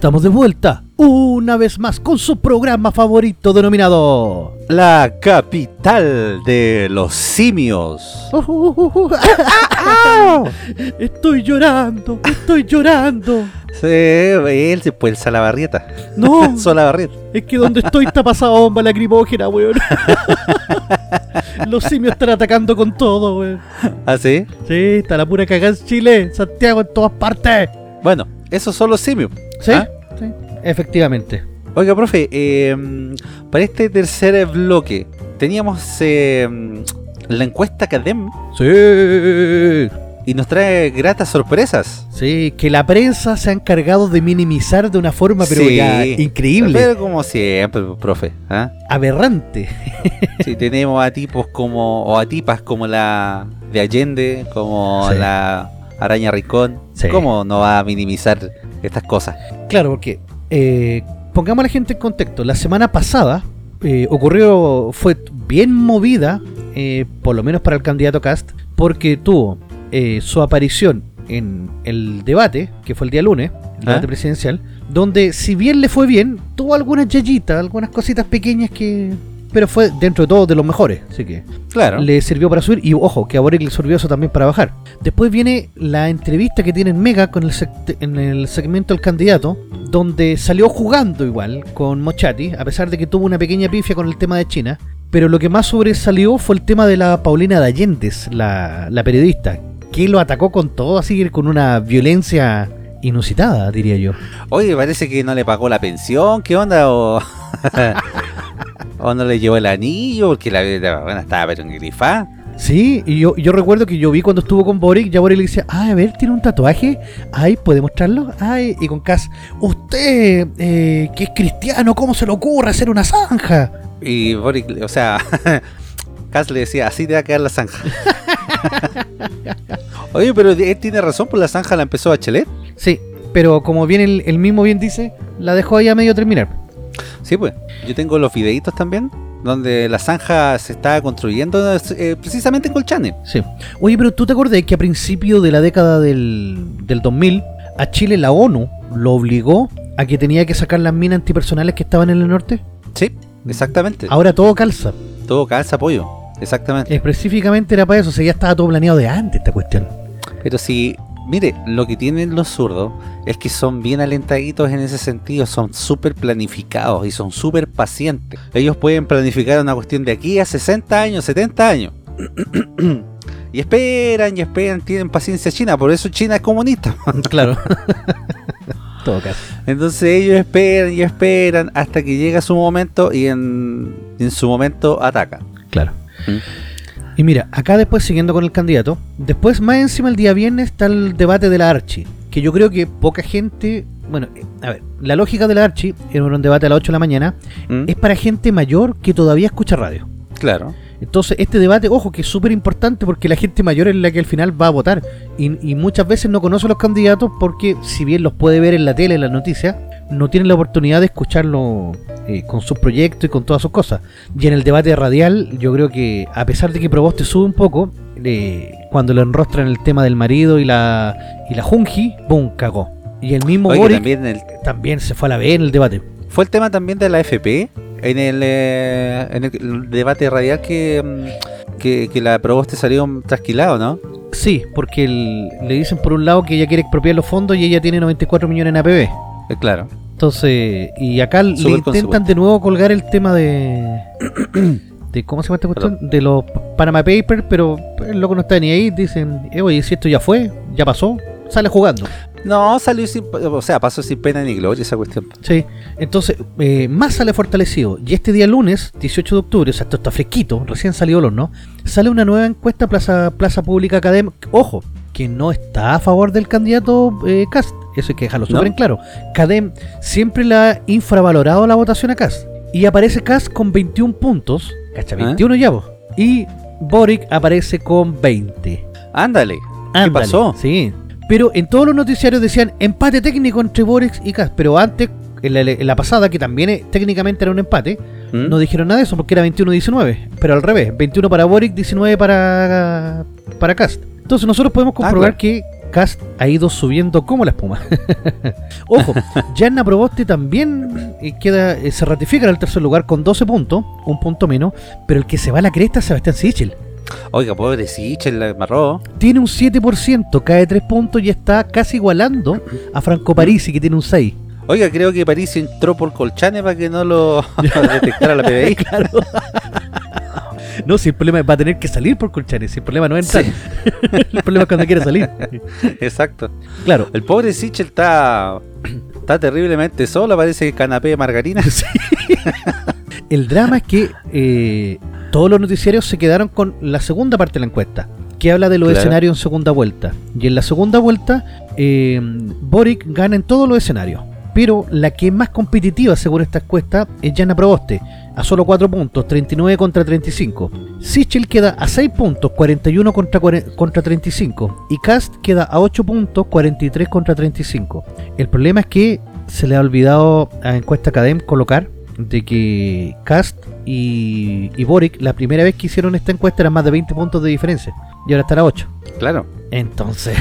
Estamos de vuelta una vez más con su programa favorito denominado. La capital de los simios. Estoy llorando, estoy llorando. Sí, él se puede el Salabarrieta. No, Solabarrieta. es que donde estoy está pasada bomba lacrimógena, weón. Los simios están atacando con todo, weón. ¿Ah, sí? Sí, está la pura cagada en Chile, Santiago, en todas partes. Bueno, esos son los simios. ¿Sí? ¿Ah? Sí, efectivamente. Oiga, profe, eh, para este tercer bloque teníamos eh, la encuesta Cadem Sí. y nos trae gratas sorpresas. Sí, que la prensa se ha encargado de minimizar de una forma, pero Sí. ya increíble, Pero como siempre, profe. ¿ah? aberrante. Sí, tenemos a tipos como, o a tipas como la de Allende, como Sí. la Araña Ricón. Sí. ¿Cómo no va a minimizar estas cosas? Claro, porque eh, pongamos a la gente en contexto. La semana pasada eh, ocurrió, fue bien movida, eh, por lo menos para el candidato Cast, porque tuvo eh, su aparición en el debate, que fue el día lunes, el debate ¿Ah? presidencial, donde si bien le fue bien, tuvo algunas yayitas, algunas cositas pequeñas que... Pero fue dentro de todo de los mejores, así que Claro. le sirvió para subir y ojo, que a Boric le sirvió eso también para bajar. Después viene la entrevista que tiene en Mega con el en el segmento del candidato, donde salió jugando igual con Mochati, a pesar de que tuvo una pequeña pifia con el tema de China. Pero lo que más sobresalió fue el tema de la Paulina de Allendez, la, la periodista, que lo atacó con todo, así que con una violencia inusitada, diría yo. Oye, parece que no le pagó la pensión, ¿qué onda? O, o no le llevó el anillo, porque la, la buena estaba pero engrifada. Sí, y yo, yo recuerdo que yo vi cuando estuvo con Boric, ya Boric le decía, ay, a ver, tiene un tatuaje, ay, ¿puede mostrarlo? Ay, y con Cass, usted, eh, que es cristiano, ¿cómo se le ocurre hacer una zanja? Y Boric, o sea, Cass le decía, así te va a quedar la zanja. Oye, pero él tiene razón, pues la zanja la empezó Bachelet. Sí, pero como bien el, el mismo bien dice, la dejó ahí a medio terminar. Sí, pues. Yo tengo los videitos también, donde la zanja se está construyendo eh, precisamente en Colchane. Sí. Oye, pero ¿tú te acordás que a principio de la década del, del 2000, a Chile la ONU lo obligó a que tenía que sacar las minas antipersonales que estaban en el norte? Sí, exactamente. Ahora todo calza. Todo calza apoyo. Exactamente. Específicamente era para eso, o sea, ya estaba todo planeado de antes esta cuestión. Pero si, mire, lo que tienen los zurdos es que son bien alentaditos en ese sentido, son súper planificados y son súper pacientes. Ellos pueden planificar una cuestión de aquí a 60 años, 70 años. y esperan y esperan, tienen paciencia china, por eso China es comunista. Claro. todo caso. Entonces ellos esperan y esperan hasta que llega su momento y en, en su momento atacan. Claro. Mm. Y mira, acá después siguiendo con el candidato, después más encima el día viernes está el debate de la Archi, que yo creo que poca gente, bueno, eh, a ver, la lógica de la Archi, era un debate a las 8 de la mañana, ¿Mm? es para gente mayor que todavía escucha radio. Claro. Entonces, este debate, ojo, que es súper importante porque la gente mayor es la que al final va a votar. Y, y muchas veces no conoce a los candidatos porque, si bien los puede ver en la tele, en las noticias, no tienen la oportunidad de escucharlo eh, con sus proyectos y con todas sus cosas. Y en el debate radial, yo creo que, a pesar de que Proboste sube un poco, eh, cuando lo enrostran el tema del marido y la, y la Junji, ¡boom! cagó. Y el mismo Oye, Boric también el, también se fue a la B en el debate. Fue el tema también de la FP en el, eh, en el debate radial que mm, que, que la Proboste salió trasquilado, ¿no? Sí, porque el- le dicen por un lado que ella quiere expropiar los fondos y ella tiene 94 millones en APB. Eh, claro. Entonces, y acá le intentan de nuevo colgar el tema de. de ¿Cómo se llama esta cuestión? De los Panama Papers, pero el loco no está ni ahí. Dicen, eh, oye, si esto ya fue, ya pasó, sale jugando. No, salió sin, o sea, pasó sin pena ni gloria esa cuestión. Sí, entonces, eh, más sale fortalecido. Y este día lunes, 18 de octubre, o sea, esto está fresquito, recién salió el horno, sale una nueva encuesta Plaza, Plaza Pública Académica. Ojo, que no está a favor del candidato eh, Cast. Eso hay que dejarlo ¿No? súper en claro. Cadem siempre la ha infravalorado la votación a Cast. Y aparece Cast con 21 puntos. Cacha, ¿Ah? 21 ya vos. Y Boric aparece con 20. Ándale. ¿Qué pasó? Sí. Pero en todos los noticiarios decían empate técnico entre Boric y Cast. Pero antes, en la, en la pasada, que también eh, técnicamente era un empate, ¿Mm? no dijeron nada de eso porque era 21-19. Pero al revés, 21 para Boric, 19 para, para Cast. Entonces nosotros podemos comprobar claro. que Cast ha ido subiendo como la espuma. Ojo, Yanna Proboste también eh, queda, eh, se ratifica en el tercer lugar con 12 puntos, un punto menos, pero el que se va a la cresta es Sebastián Sichel. Oiga, pobre Sichel, la embarró. Tiene un 7%, cae 3 puntos y está casi igualando a Franco Parisi, que tiene un 6. Oiga, creo que París entró por Colchane para que no lo detectara la PBI. Claro. No, si el problema va a tener que salir por Colchanes, si el problema no es entrar. el problema es cuando quiere salir. Exacto. Claro. El pobre Sichel está, está terriblemente solo, parece canapé de margarina. El drama es que eh, todos los noticiarios se quedaron con la segunda parte de la encuesta, que habla de los Claro. escenarios en segunda vuelta. Y en la segunda vuelta, eh, Boric gana en todos los escenarios. Pero la que es más competitiva, según esta encuesta, es Jana Proboste, a solo 4 puntos, 39 contra 35. Sichel queda a 6 puntos, 41 contra, 40 contra 35. Y Cast queda a 8 puntos, 43 contra 35. El problema es que se le ha olvidado a Encuesta Academ colocar de que Cast y, y Boric, la primera vez que hicieron esta encuesta, eran más de 20 puntos de diferencia. Y ahora están a 8. Claro. Entonces,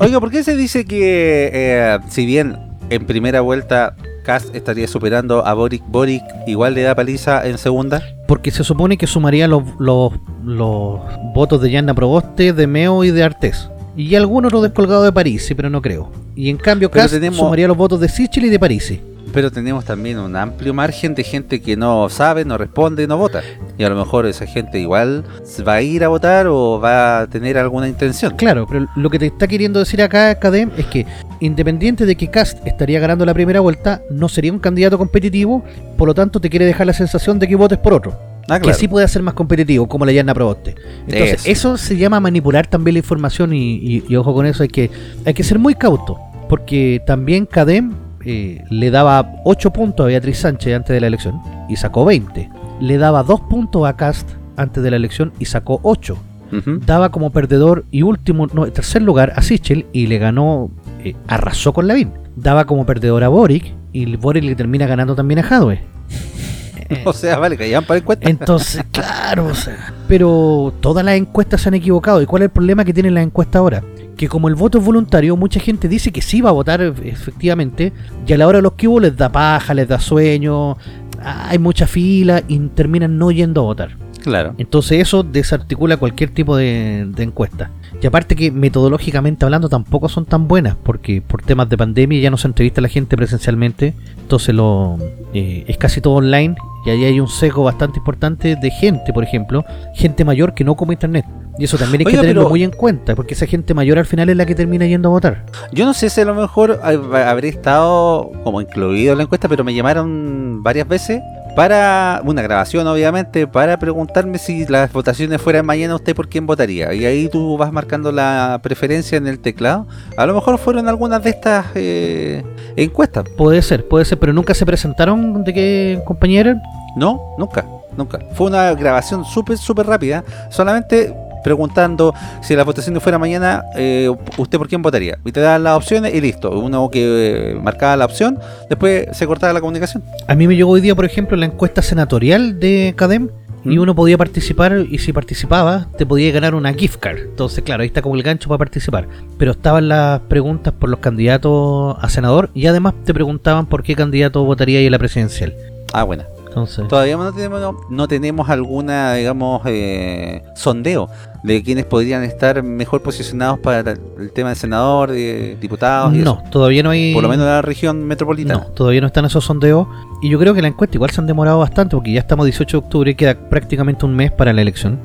Oiga, ¿por qué se dice que eh, si bien en primera vuelta Cast estaría superando a Boric, Boric igual le da paliza en segunda? porque se supone que sumaría los, los, los votos de Yanna Proboste, de Meo y de Artés. Y algunos otros descolgados de París, pero no creo. Y en cambio, Cast tenemos- sumaría los votos de Sichel y de París. Pero tenemos también un amplio margen de gente que no sabe, no responde, no vota. Y a lo mejor esa gente igual va a ir a votar o va a tener alguna intención. Claro, pero lo que te está queriendo decir acá, Cadem, es que independiente de que Cast estaría ganando la primera vuelta, no sería un candidato competitivo, por lo tanto te quiere dejar la sensación de que votes por otro. Ah, Que sí puede ser más competitivo, como la Yarna Proboste. Entonces, Eso. eso. se llama manipular también la información y, y- y ojo con eso, hay que, hay que ser muy cauto, porque también Cadem eh, le daba 8 puntos a Beatriz Sánchez antes de la elección y sacó 20. Le daba 2 puntos a Cast antes de la elección y sacó 8 Ujú. daba como perdedor y último, no, tercer lugar a Sichel y le ganó, eh, arrasó con Lavín. Daba como perdedor a Boric y Boric le termina ganando también a Jadwe. O sea, vale, que para el cuenta. Entonces, claro, o sea, pero todas las encuestas se han equivocado. ¿Y cuál es el problema que tienen las encuestas ahora? Que como el voto es voluntario, mucha gente dice que sí va a votar e- efectivamente, y a la hora de los que hubo les da paja, les da sueño, hay mucha fila y terminan no yendo a votar. Claro. Entonces eso desarticula cualquier tipo de, de encuesta. Y aparte que metodológicamente hablando tampoco son tan buenas, porque por temas de pandemia ya no se entrevista a la gente presencialmente, entonces lo eh, es casi todo online y ahí hay un sesgo bastante importante de gente, por ejemplo, gente mayor que no come internet. Y eso también hay Oiga, que tenerlo pero- muy en cuenta, porque esa gente mayor al final es la que termina yendo a votar. Yo no sé si a lo mejor hab- habré estado como incluido en la encuesta, pero me llamaron varias veces para una grabación, obviamente, para preguntarme si las votaciones fueran mañana, usted por quién votaría. Y ahí tú vas marcando la preferencia en el teclado. A lo mejor fueron algunas de estas eh, encuestas. Puede ser, puede ser, pero nunca se presentaron de qué compañía eran. No, nunca, nunca. Fue una grabación súper, súper rápida. Solamente preguntando si la votación fuera mañana, eh, ¿usted por quién votaría? Y te dan las opciones y listo. Uno que eh, marcaba la opción, después se cortaba la comunicación. A mí me llegó hoy día, por ejemplo, la encuesta senatorial de Cadem y ¿Mm? uno podía participar y si participaba te podía ganar una gift card. Entonces, claro, ahí está como el gancho para participar. Pero estaban las preguntas por los candidatos a senador y además te preguntaban por qué candidato votaría ahí en la presidencial. Ah, bueno. Entonces, Todavía no tenemos, no tenemos alguna, digamos, eh, sondeo de quienes podrían estar mejor posicionados para el tema de senador, de diputados y no, todavía no hay. Por lo menos en la región metropolitana. No, todavía no están esos sondeos. Y yo creo que la encuesta igual se han demorado bastante porque ya estamos 18 de octubre y queda prácticamente un mes para la elección.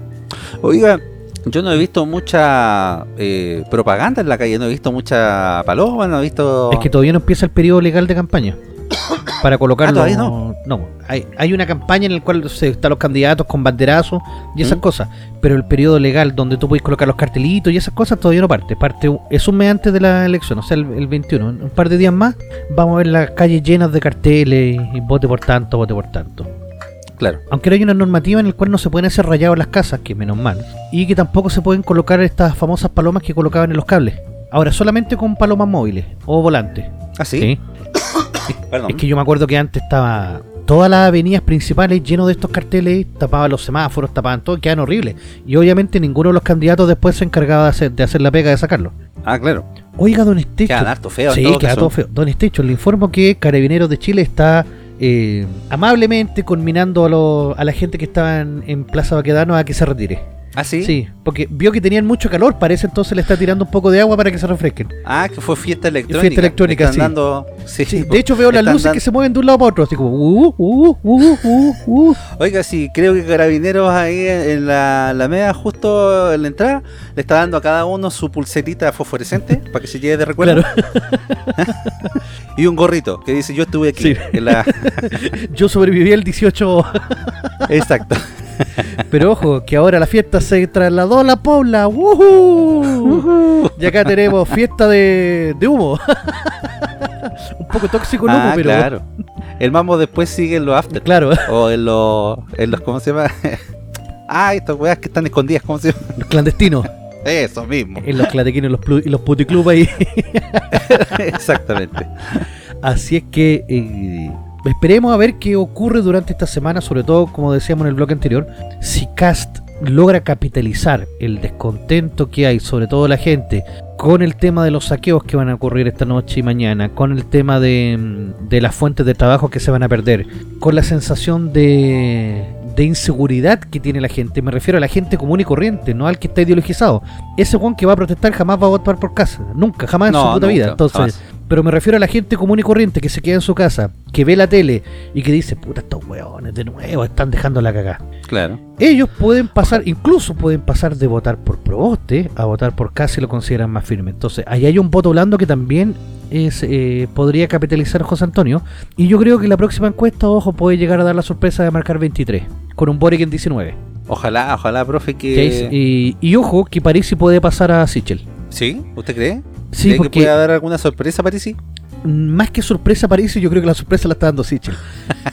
Oiga, yo no he visto mucha eh, propaganda en la calle, no he visto mucha paloma, no he visto... Es que todavía no empieza el periodo legal de campaña. Para colocarlo. Ah, ¿todavía no? No, hay, hay una campaña en la cual se, están los candidatos con banderazos y esas ¿Mm? cosas. Pero el periodo legal donde tú puedes colocar los cartelitos y esas cosas todavía no parte. Parte es un mes antes de la elección, o sea, el, el 21. En un par de días más vamos a ver las calles llenas de carteles y vote por tanto, vote por tanto. Claro. Aunque ahora hay una normativa en la cual no se pueden hacer rayados las casas, que menos mal. Y que tampoco se pueden colocar estas famosas palomas que colocaban en los cables. Ahora solamente con palomas móviles o volantes. ¿Ah, sí? Sí. Perdón. Es que yo me acuerdo que antes estaba todas las avenidas principales llenos de estos carteles, tapaban los semáforos, tapaban todo, quedan horribles. Y obviamente ninguno de los candidatos después se encargaba de hacer, de hacer la pega de sacarlo. Ah, claro. Oiga, don Estecho. Quedan harto feos en Sí, queda todo feo. Don Estecho, le informo que Carabineros de Chile está eh, amablemente conminando a, lo- a la gente que estaba en, en Plaza Baquedano a que se retire. ¿Ah, sí? Sí, porque vio que tenían mucho calor, parece entonces le está tirando un poco de agua para que se refresquen. Ah, que fue fiesta electrónica. Fiesta electrónica, Están sí. dando... Sí, Sí, de hecho veo las luces que se mueven de un lado para otro, así como uh, uh, uh, uh, uh. Oiga, sí, creo que Carabineros ahí en la, la media, justo en la entrada, le está dando a cada uno su pulserita fosforescente para que se lleve de recuerdo. Claro, Y un gorrito que dice yo estuve aquí. Sí. en la- yo sobreviví el 18, Exacto. Pero ojo, que ahora la fiesta se trasladó a la Pobla. ¡Woohoo! Y acá tenemos fiesta de, de humo. un poco tóxico el humo, Ah, pero claro. El mambo después sigue en los after. claro, O en los, en los, ¿cómo se llama? ah, estas weas que están escondidas, ¿cómo se llama? los clandestinos. Eso mismo. En los clatequinos y los, y los ahí. Exactamente. Así es que eh, esperemos a ver qué ocurre durante esta semana, sobre todo, como decíamos en el bloque anterior, si Cast logra capitalizar el descontento que hay, sobre todo la gente, con el tema de los saqueos que van a ocurrir esta noche y mañana, con el tema de, de las fuentes de trabajo que se van a perder, con la sensación de, de inseguridad que tiene la gente, me refiero a la gente común y corriente, no al que está ideologizado. Ese Juan que va a protestar jamás va a votar por casa, nunca, jamás en su No, puta vida. Entonces, jamás. Pero me refiero a la gente común y corriente que se queda en su casa, que ve la tele y que dice, puta, estos hueones de nuevo están dejando la cagada. Claro. Ellos pueden pasar, incluso pueden pasar de votar por Proboste a votar por Cast si lo consideran más firme. Entonces, ahí hay un voto blando que también es, eh, podría capitalizar José Antonio. Y yo creo que la próxima encuesta, ojo, puede llegar a dar la sorpresa de marcar 23, con un Boric en 19. Ojalá, ojalá, profe, Que y, y ojo, que Parisi puede pasar a Sichel. ¿Sí? ¿Usted cree? Sí, ¿Cree que porque puede haber alguna sorpresa, Parisi? más que sorpresa Parisi, yo creo que la sorpresa la está dando Sichel.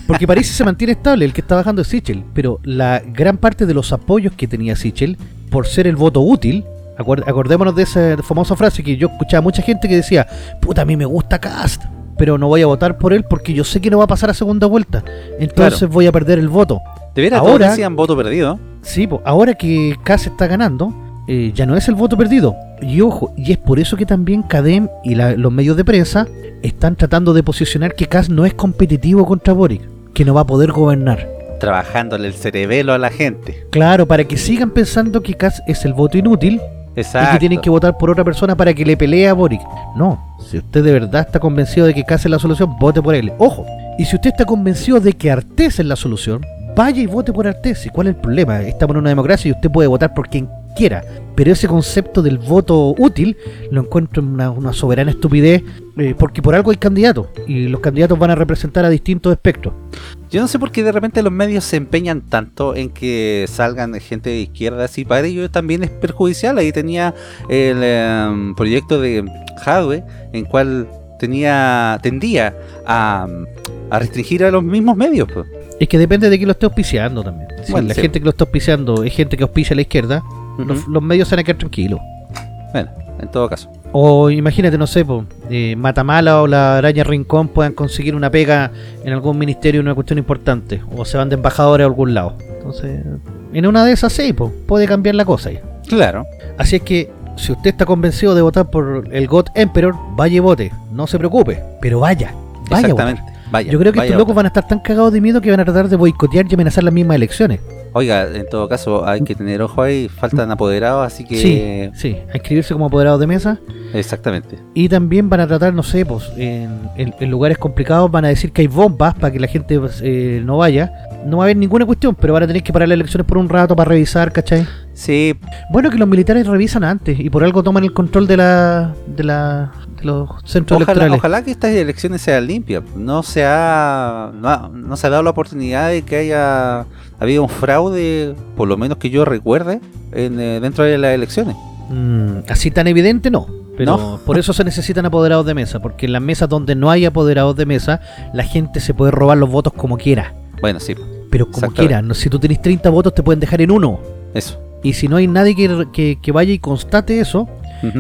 Porque Parisi se mantiene estable, el que está bajando es Sichel. Pero la gran parte de los apoyos que tenía Sichel, por ser el voto útil, acordémonos de esa famosa frase que yo escuchaba a mucha gente que decía, puta, a mí me gusta Cast, pero no voy a votar por él porque yo sé que no va a pasar a segunda vuelta. Entonces Claro. voy a perder el voto. De veras, Ahora- decían voto perdido. Sí, po, ahora que Cas está ganando, eh, ya no es el voto perdido. Y ojo, y es por eso que también Cadem y la- los medios de prensa están tratando de posicionar que Cas no es competitivo contra Boric, que no va a poder gobernar. Trabajándole el cerebelo a la gente. Claro, para que sigan pensando que Cas es el voto inútil Exacto. y que tienen que votar por otra persona para que le pelee a Boric. No, si usted de verdad está convencido de que Cas es la solución, vote por él. Ojo, y si usted está convencido de que Artés es la solución, vaya y vote por Artés. ¿Y cuál es el problema? Estamos en una democracia y usted puede votar por quien Pero ese concepto del voto útil lo encuentro en una, una soberana estupidez, eh, porque por algo hay candidatos y los candidatos van a representar a distintos espectros. Yo no sé por qué de repente los medios se empeñan tanto en que salgan gente de izquierda así. Para ellos también es perjudicial. Ahí tenía el em, proyecto de Hadwe, en cual tenía tendía a, a restringir a los mismos medios. pues. Es que depende de quién lo esté auspiciando también. Si Bueno, la sí. gente que lo está auspiciando es gente que auspicia a la izquierda, los, medios se van a quedar tranquilos. Bueno, en todo caso. O imagínate, no sé, po, eh, Matamala o la Araña Rincón puedan conseguir una pega en algún ministerio en una cuestión importante. O se van de embajadores a algún lado. Entonces, en una de esas sí, po, puede cambiar la cosa. ahí. Claro. Así es que, si usted está convencido de votar por el God Emperor, vaya y vote. No se preocupe, pero vaya. Vaya a votar. Exactamente. Vaya, Yo creo que estos locos van a estar tan cagados de miedo que van a tratar de boicotear y amenazar las mismas elecciones. Oiga, en todo caso, hay que tener ojo ahí. Faltan apoderados, así que. Sí, sí, a inscribirse como apoderados de mesa. Exactamente. Y también van a tratar, no sé, pues en, en- en lugares complicados van a decir que hay bombas para que la gente eh, no vaya. No va a haber ninguna cuestión, pero van a tener que parar las elecciones por un rato para revisar, ¿cachai? Sí, Bueno, que los militares revisan antes y por algo toman el control de la de, la, de los centros ojalá, electorales. ojalá que estas elecciones sean limpias. No se ha, no, ha- no se ha dado la oportunidad de que haya habido un fraude, por lo menos que yo recuerde, en, eh, dentro de las elecciones. Mm, así tan evidente no. Pero No. por eso se necesitan apoderados de mesa, porque en las mesas donde no hay apoderados de mesa, la gente se puede robar los votos como quiera. Bueno, sí, Pero como quiera, no- si tú tenés 30 votos te pueden dejar en uno. eso. Y si no hay nadie que, que- que vaya y constate eso,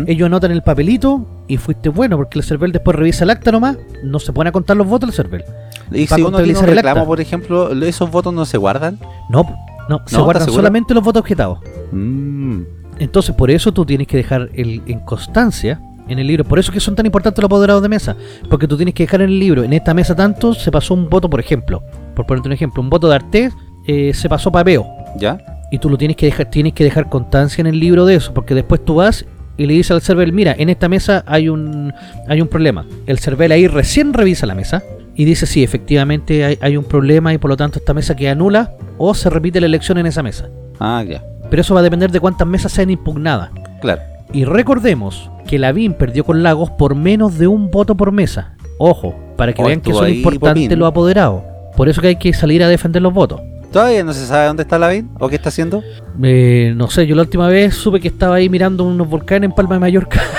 ellos anotan el papelito y fuiste bueno, porque el CERVEL después revisa el acta nomás, no se pone a contar los votos el CERVEL. Y si uno tiene un reclamo, por ejemplo, ¿esos votos no se guardan? No, no, se ¿estás guardan seguro? solamente los votos objetados. Mm, Entonces, por eso tú tienes que dejar el, en constancia en el libro. Por eso que son tan importantes los apoderados de mesa. Porque tú tienes que dejar en el libro, en esta mesa tanto se pasó un voto, por ejemplo. Por ponerte un ejemplo, un voto de Artés eh, se pasó para Peo. ¿Ya? Y tú lo tienes que dejar, tienes que dejar constancia en el libro de eso. Porque después tú vas y le dices al server, mira, en esta mesa hay un, hay un problema. El server ahí recién revisa la mesa. Y dice, sí, efectivamente hay, hay un problema y por lo tanto esta mesa queda nula o se repite la elección en esa mesa. Ah, ya. Pero eso va a depender de cuántas mesas sean impugnadas. Claro. Y recordemos que Lavín perdió con Lagos por menos de un voto por mesa. Ojo, para que Oh, vean que son importantes los apoderados. Por eso que hay que salir a defender los votos. ¿Todavía no se sabe dónde está Lavín? ¿O qué está haciendo? Eh, no sé, yo la última vez supe que estaba ahí mirando unos volcanes en Palma de Mallorca.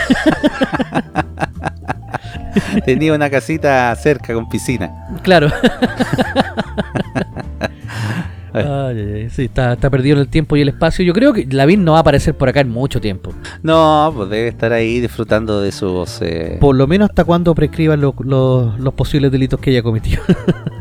Tenía una casita cerca con piscina. claro. Ay, sí, está, está perdido el tiempo y el espacio. Yo creo que Lavín no va a aparecer por acá en mucho tiempo. No, pues debe estar ahí disfrutando de sus... eh, Por lo menos hasta cuando prescriban lo- lo- los posibles delitos que haya cometido.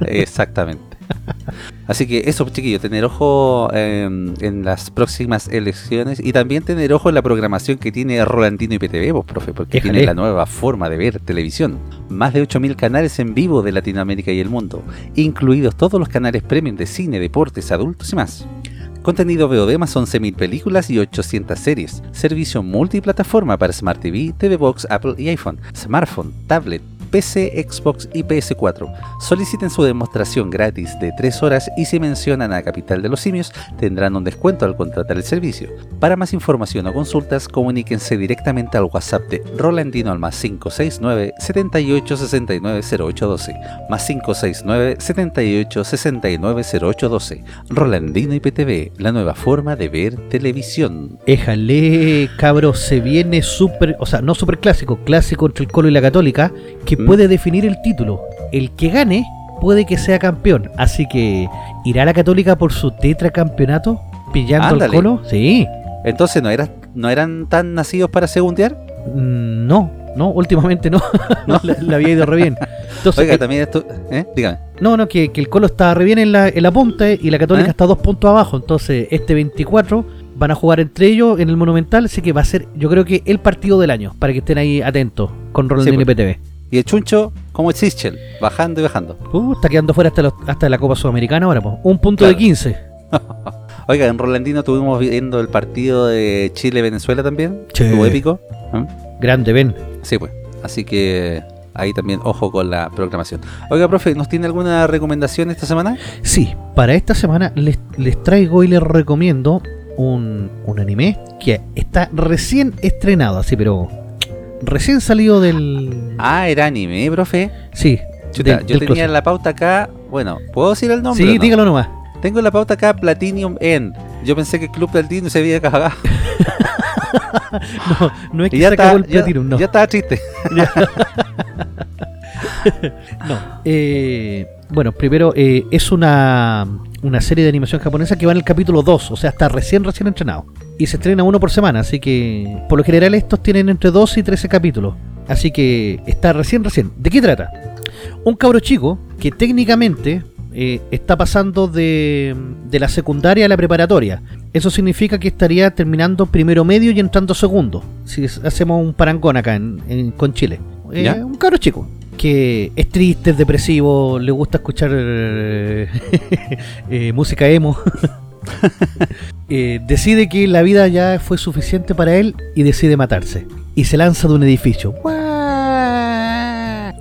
Exactamente. Así que eso, chiquillos, tener ojo en, en las próximas elecciones y también tener ojo en la programación que tiene Rolandino y PTV, vos, profe, porque Déjale. tiene la nueva forma de ver televisión. Más de 8.000 canales en vivo de Latinoamérica y el mundo, incluidos todos los canales premium de cine, deportes, adultos y más. Contenido VOD más 11.000 películas y 800 series. Servicio multiplataforma para Smart TV, TV Box, Apple y iPhone, smartphone, tablet, PC, Xbox y PS4. Soliciten su demostración gratis de 3 horas y si mencionan a Capital de los Simios tendrán un descuento al contratar el servicio. Para más información o consultas, comuníquense directamente al WhatsApp de Rolandino al más 569 78 69 0812 más 569 78 69 0812 Rolandino IPTV, la nueva forma de ver televisión. Éjale, cabros, se viene súper, o sea, no súper clásico, clásico entre el Colo y la Católica, que. Puede definir el título. El que gane puede que sea campeón. Así que, ¿irá la Católica por su tetracampeonato? ¿Pillando al. Colo? Sí. Entonces, ¿no, era, ¿no eran tan nacidos para segundear? Mm, No, no, últimamente no. no le, le había ido re bien. Entonces, Oiga, eh, también esto... ¿eh? Dígame. no, no, que, que el Colo está re bien en la, en la punta eh, y la Católica ¿Eh? está dos puntos abajo. Entonces, este 24 van a jugar entre ellos en el Monumental. Así que va a ser, yo creo que el partido del año, para que estén ahí atentos con Rolandino pues. y PTV. Y el chuncho, como el Sichel, bajando y bajando. Uh, está quedando fuera hasta, los- hasta la Copa Sudamericana ahora, pues. Un punto Claro. de 15. Oiga, en Rolandino estuvimos viendo el partido de Chile-Venezuela también. Estuvo épico. ¿eh? Grande, ven. Sí, pues. Así que ahí también ojo con la programación. Oiga, profe, ¿nos tiene alguna recomendación esta semana? Sí, para esta semana les, les traigo y les recomiendo un, un anime que está recién estrenado, así, pero recién salido del. Ah, era anime, ¿eh, profe. Sí, Chuta, del- yo del tenía closet. la pauta acá. Bueno, ¿puedo decir el nombre? Sí, no? dígalo nomás. Tengo la pauta acá Platinum End. Yo pensé que el Club Platino se había cagado. No, no es que Y se ya, acabó el ya, Platinum, no. ya estaba triste. No. Eh, bueno, primero eh, es una, una serie de animación japonesa que va en el capítulo 2, o sea, está recién, recién entrenado. Y se estrena uno por semana, así que por lo general estos tienen entre 12 y 13 capítulos. Así que está recién, recién. ¿De qué trata? Un cabro chico que técnicamente eh, está pasando de, de la secundaria a la preparatoria. Eso significa que estaría terminando primero medio y entrando segundo. Si hacemos un parangón acá en, en- con Chile. Eh, un cabro chico. Que es triste, es depresivo, le gusta escuchar eh, eh, música emo. Eh, decide que la vida ya fue suficiente para él y decide matarse. Y se lanza de un edificio.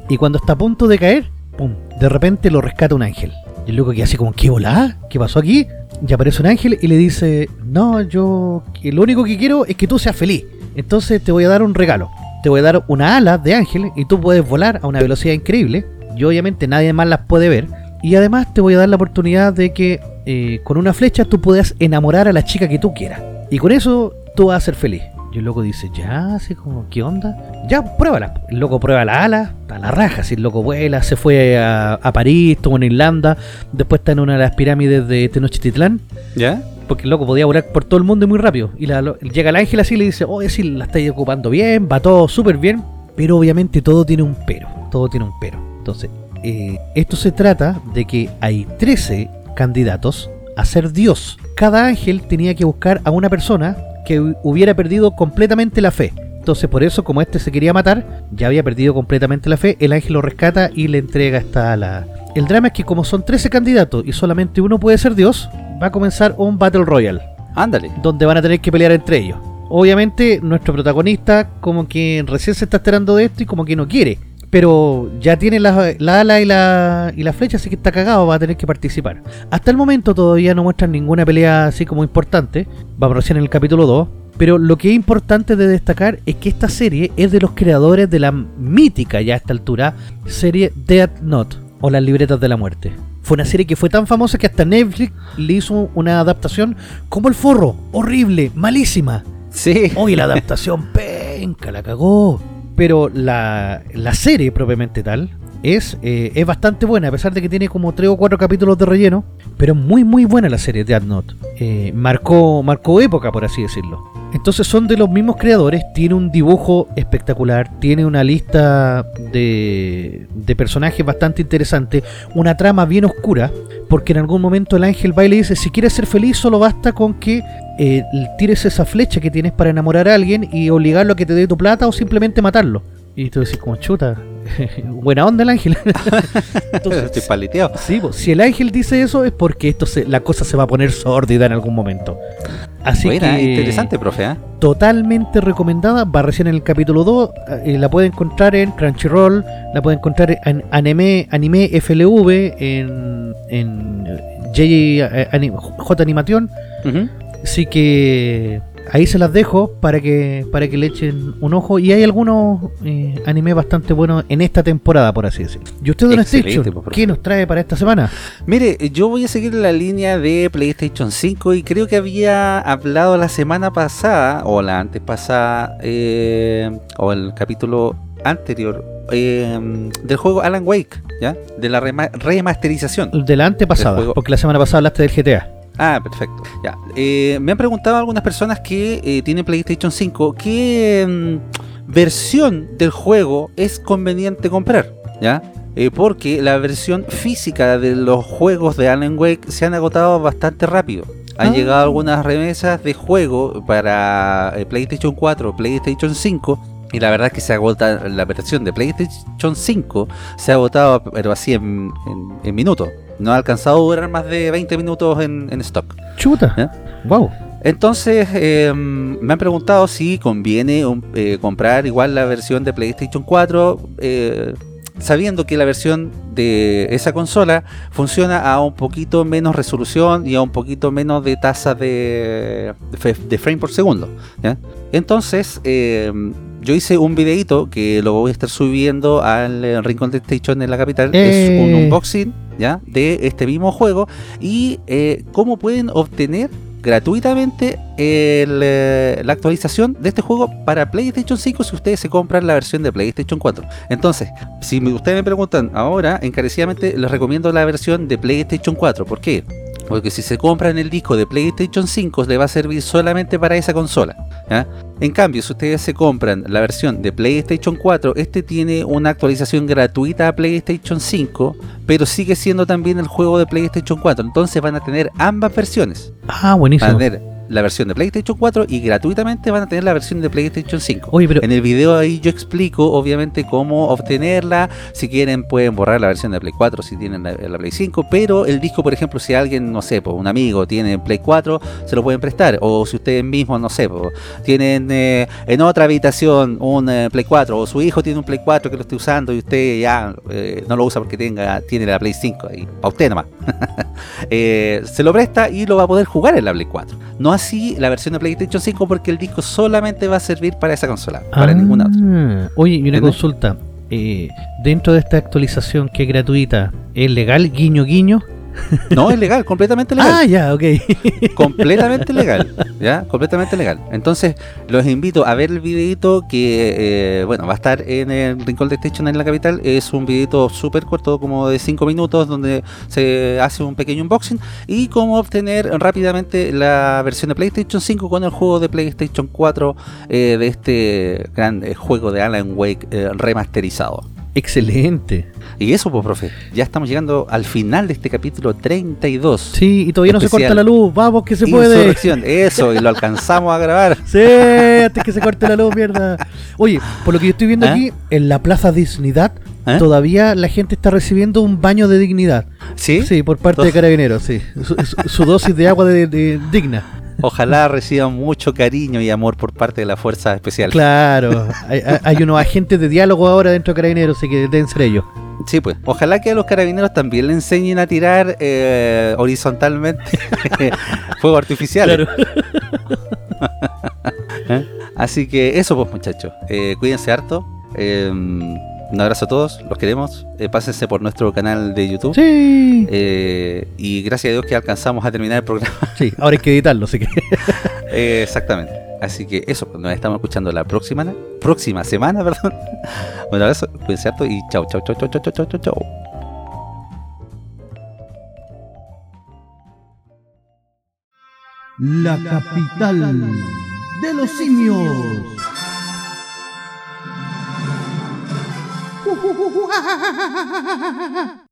Y cuando está a punto de caer, ¡pum! De repente lo rescata un ángel. Y el loco que así como, ¿qué volá? ¿Qué pasó aquí? Y aparece un ángel y le dice, no, yo lo único que quiero es que tú seas feliz. Entonces te voy a dar un regalo. Te voy a dar una ala de ángel y tú puedes volar a una velocidad increíble. Y obviamente nadie más las puede ver. Y además te voy a dar la oportunidad de que eh, con una flecha tú puedas enamorar a la chica que tú quieras. Y con eso tú vas a ser feliz. Y el loco dice, ya, así como, ¿qué onda? Ya, pruébala. El loco prueba la ala, a la raja, si el loco vuela, se fue a, a París, estuvo en Irlanda, después está en una de las pirámides de Tenochtitlán, ¿Ya? Porque el loco podía volar por todo el mundo y muy rápido. Y la- llega el ángel así y le dice, oye, sí, la estáis ocupando bien, va todo súper bien, pero obviamente todo tiene un pero, todo tiene un pero. Entonces, eh, esto se trata de que hay 13 candidatos a ser Dios. Cada ángel tenía que buscar a una persona que hu- hubiera perdido completamente la fe. Entonces, por eso, como este se quería matar, ya había perdido completamente la fe, el ángel lo rescata y le entrega esta ala. El drama es que como son 13 candidatos y solamente uno puede ser Dios, va a comenzar un Battle Royale Ándale. donde van a tener que pelear entre ellos. Obviamente, nuestro protagonista como que recién se está enterando de esto y como que no quiere. Pero ya tiene la, la ala y la, y la flecha, así que está cagado, va a tener que participar. Hasta el momento todavía no muestran ninguna pelea así como importante. Vamos recién en el capítulo 2. Pero lo que es importante de destacar es que esta serie es de los creadores de la mítica ya a esta altura serie Death Note o las libretas de la muerte. Fue una serie que fue tan famosa que hasta Netflix le hizo una adaptación como el forro, horrible, malísima. Sí. Oye, la adaptación penca, la cagó. Pero la, la serie propiamente tal es, eh, es bastante buena, a pesar de que tiene como 3 o 4 capítulos de relleno. Pero es muy muy buena la serie Death Note. Eh, marcó, marcó época, por así decirlo. Entonces son de los mismos creadores, tiene un dibujo espectacular, tiene una lista de, de personajes bastante interesante, una trama bien oscura, porque en algún momento el ángel va y le dice, si quieres ser feliz solo basta con que eh, tires esa flecha que tienes para enamorar a alguien y obligarlo a que te dé tu plata o simplemente matarlo. Y tú decís como chuta, buena onda el ángel. Entonces, Estoy paleteado. Sí, pues, si el ángel dice eso es porque esto se, la cosa se va a poner sórdida en algún momento. Así Buena, que interesante, profe. ¿ah? totalmente recomendada, va recién en el capítulo 2, eh, la puede encontrar en Crunchyroll, la puede encontrar en Anime, anime FLV, en, en eh, J, eh, J Animation, así que ahí se las dejo para que para que le echen un ojo y hay algunos eh, animes bastante buenos en esta temporada, por así decirlo. ¿Y usted, Don Station, qué nos trae para esta semana? Mire, yo voy a seguir la línea de PlayStation 5 y creo que había hablado la semana pasada, o la antes pasada, eh, o el capítulo anterior, eh, del juego Alan Wake, ¿ya? De la rema- remasterización. De la antepasada, porque la semana pasada hablaste del GTA. Ah, perfecto. Ya. Eh, me han preguntado algunas personas que eh, tienen PlayStation 5 qué mm, versión del juego es conveniente comprar, ¿ya? Eh, porque la versión física de los juegos de Alan Wake se han agotado bastante rápido. Han Ah. llegado algunas remesas de juego para PlayStation 4, PlayStation 5 y la verdad es que se agota la versión de PlayStation 5 se ha agotado pero así en, en- en minutos. No ha alcanzado a durar más de 20 minutos en, en stock. Chuta. Wow. Entonces eh, me han preguntado si conviene eh, comprar igual la versión de PlayStation 4, eh, sabiendo que la versión de esa consola funciona a un poquito menos resolución y a un poquito menos de tasa de, de, frame por segundo. ¿ya? Entonces yo hice un videito que lo voy a estar subiendo al Rincón de Station en la capital. Es un unboxing ¿ya? de este mismo juego y eh, cómo pueden obtener gratuitamente eh, la actualización de este juego para PlayStation 5 si ustedes se compran la versión de PlayStation 4. Entonces, si ustedes me preguntan ahora, encarecidamente les recomiendo la versión de PlayStation 4. ¿Por qué? Porque si se compran el disco de PlayStation 5 le va a servir solamente para esa consola. En cambio, si ustedes se compran la versión de PlayStation 4, este tiene una actualización gratuita a PlayStation 5, pero sigue siendo también el juego de PlayStation 4. Entonces van a tener ambas versiones. Ah, Van a buenísimo. tener la versión de PlayStation 4 y gratuitamente van a tener la versión de PlayStation 5. Oye, pero En el video ahí yo explico obviamente cómo obtenerla. Si quieren pueden borrar la versión de Play 4 si tienen la, la Play 5. Pero el disco, por ejemplo, si alguien, no sé, pues, un amigo tiene Play 4, se lo pueden prestar. O si ustedes mismos, no sé, pues, tienen eh, en otra habitación un eh, Play 4 o su hijo tiene un Play 4 que lo esté usando y usted ya eh, no lo usa porque tenga tiene la Play 5 ahí, para usted nomás. Se lo presta y lo va a poder jugar en la Play 4. No así la versión de PlayStation 5 porque el disco solamente va a servir para esa consola, para Ah, ninguna otra. Oye, y una consulta. Eh, dentro de esta actualización que es gratuita, ¿es legal guiño guiño? No, es legal, completamente legal. Ah, ya, ok. completamente legal, ¿ya? Completamente legal. Entonces, los invito a ver el videito que, eh, bueno, va a estar en el Rincón de Station en la capital. Es un videito súper corto, como de 5 minutos, donde se hace un pequeño unboxing y cómo obtener rápidamente la versión de PlayStation 5 con el juego de PlayStation 4 eh, de este gran eh, juego de Alan Wake eh, remasterizado. Excelente. Y eso, pues, profe, ya estamos llegando al final de este capítulo 32. Sí, y todavía no se corta la luz. Vamos, que se puede. Eso, y lo alcanzamos a grabar. Sí, antes que se corte la luz, mierda. Oye, por lo que yo estoy viendo ¿Ah? aquí, en la Plaza Dignidad, ¿Eh? todavía la gente está recibiendo un baño de dignidad. ¿Sí? Sí, por parte de Carabineros, sí. Su, su- su dosis de agua de, de- digna. Ojalá reciban mucho cariño y amor por parte de la Fuerza Especial. Claro, hay- hay unos agentes de diálogo ahora dentro de Carabineros, así que deben ser ellos. Sí, pues. Ojalá que a los carabineros también le enseñen a tirar eh, horizontalmente fuego artificial. ¿Eh? Así que eso, pues, muchachos. Eh, cuídense harto. Eh, un abrazo a todos, los queremos. Pásense por nuestro canal de YouTube. Sí. Y gracias a Dios que alcanzamos a terminar el programa. Sí, ahora hay que editarlo, así que. Exactamente. Así que eso, pues, nos estamos escuchando la próxima, próxima semana, perdón. Un abrazo, cuídense harto y chau, chau, chau, chau, chau, chau, chau, chau. La capital de los simios.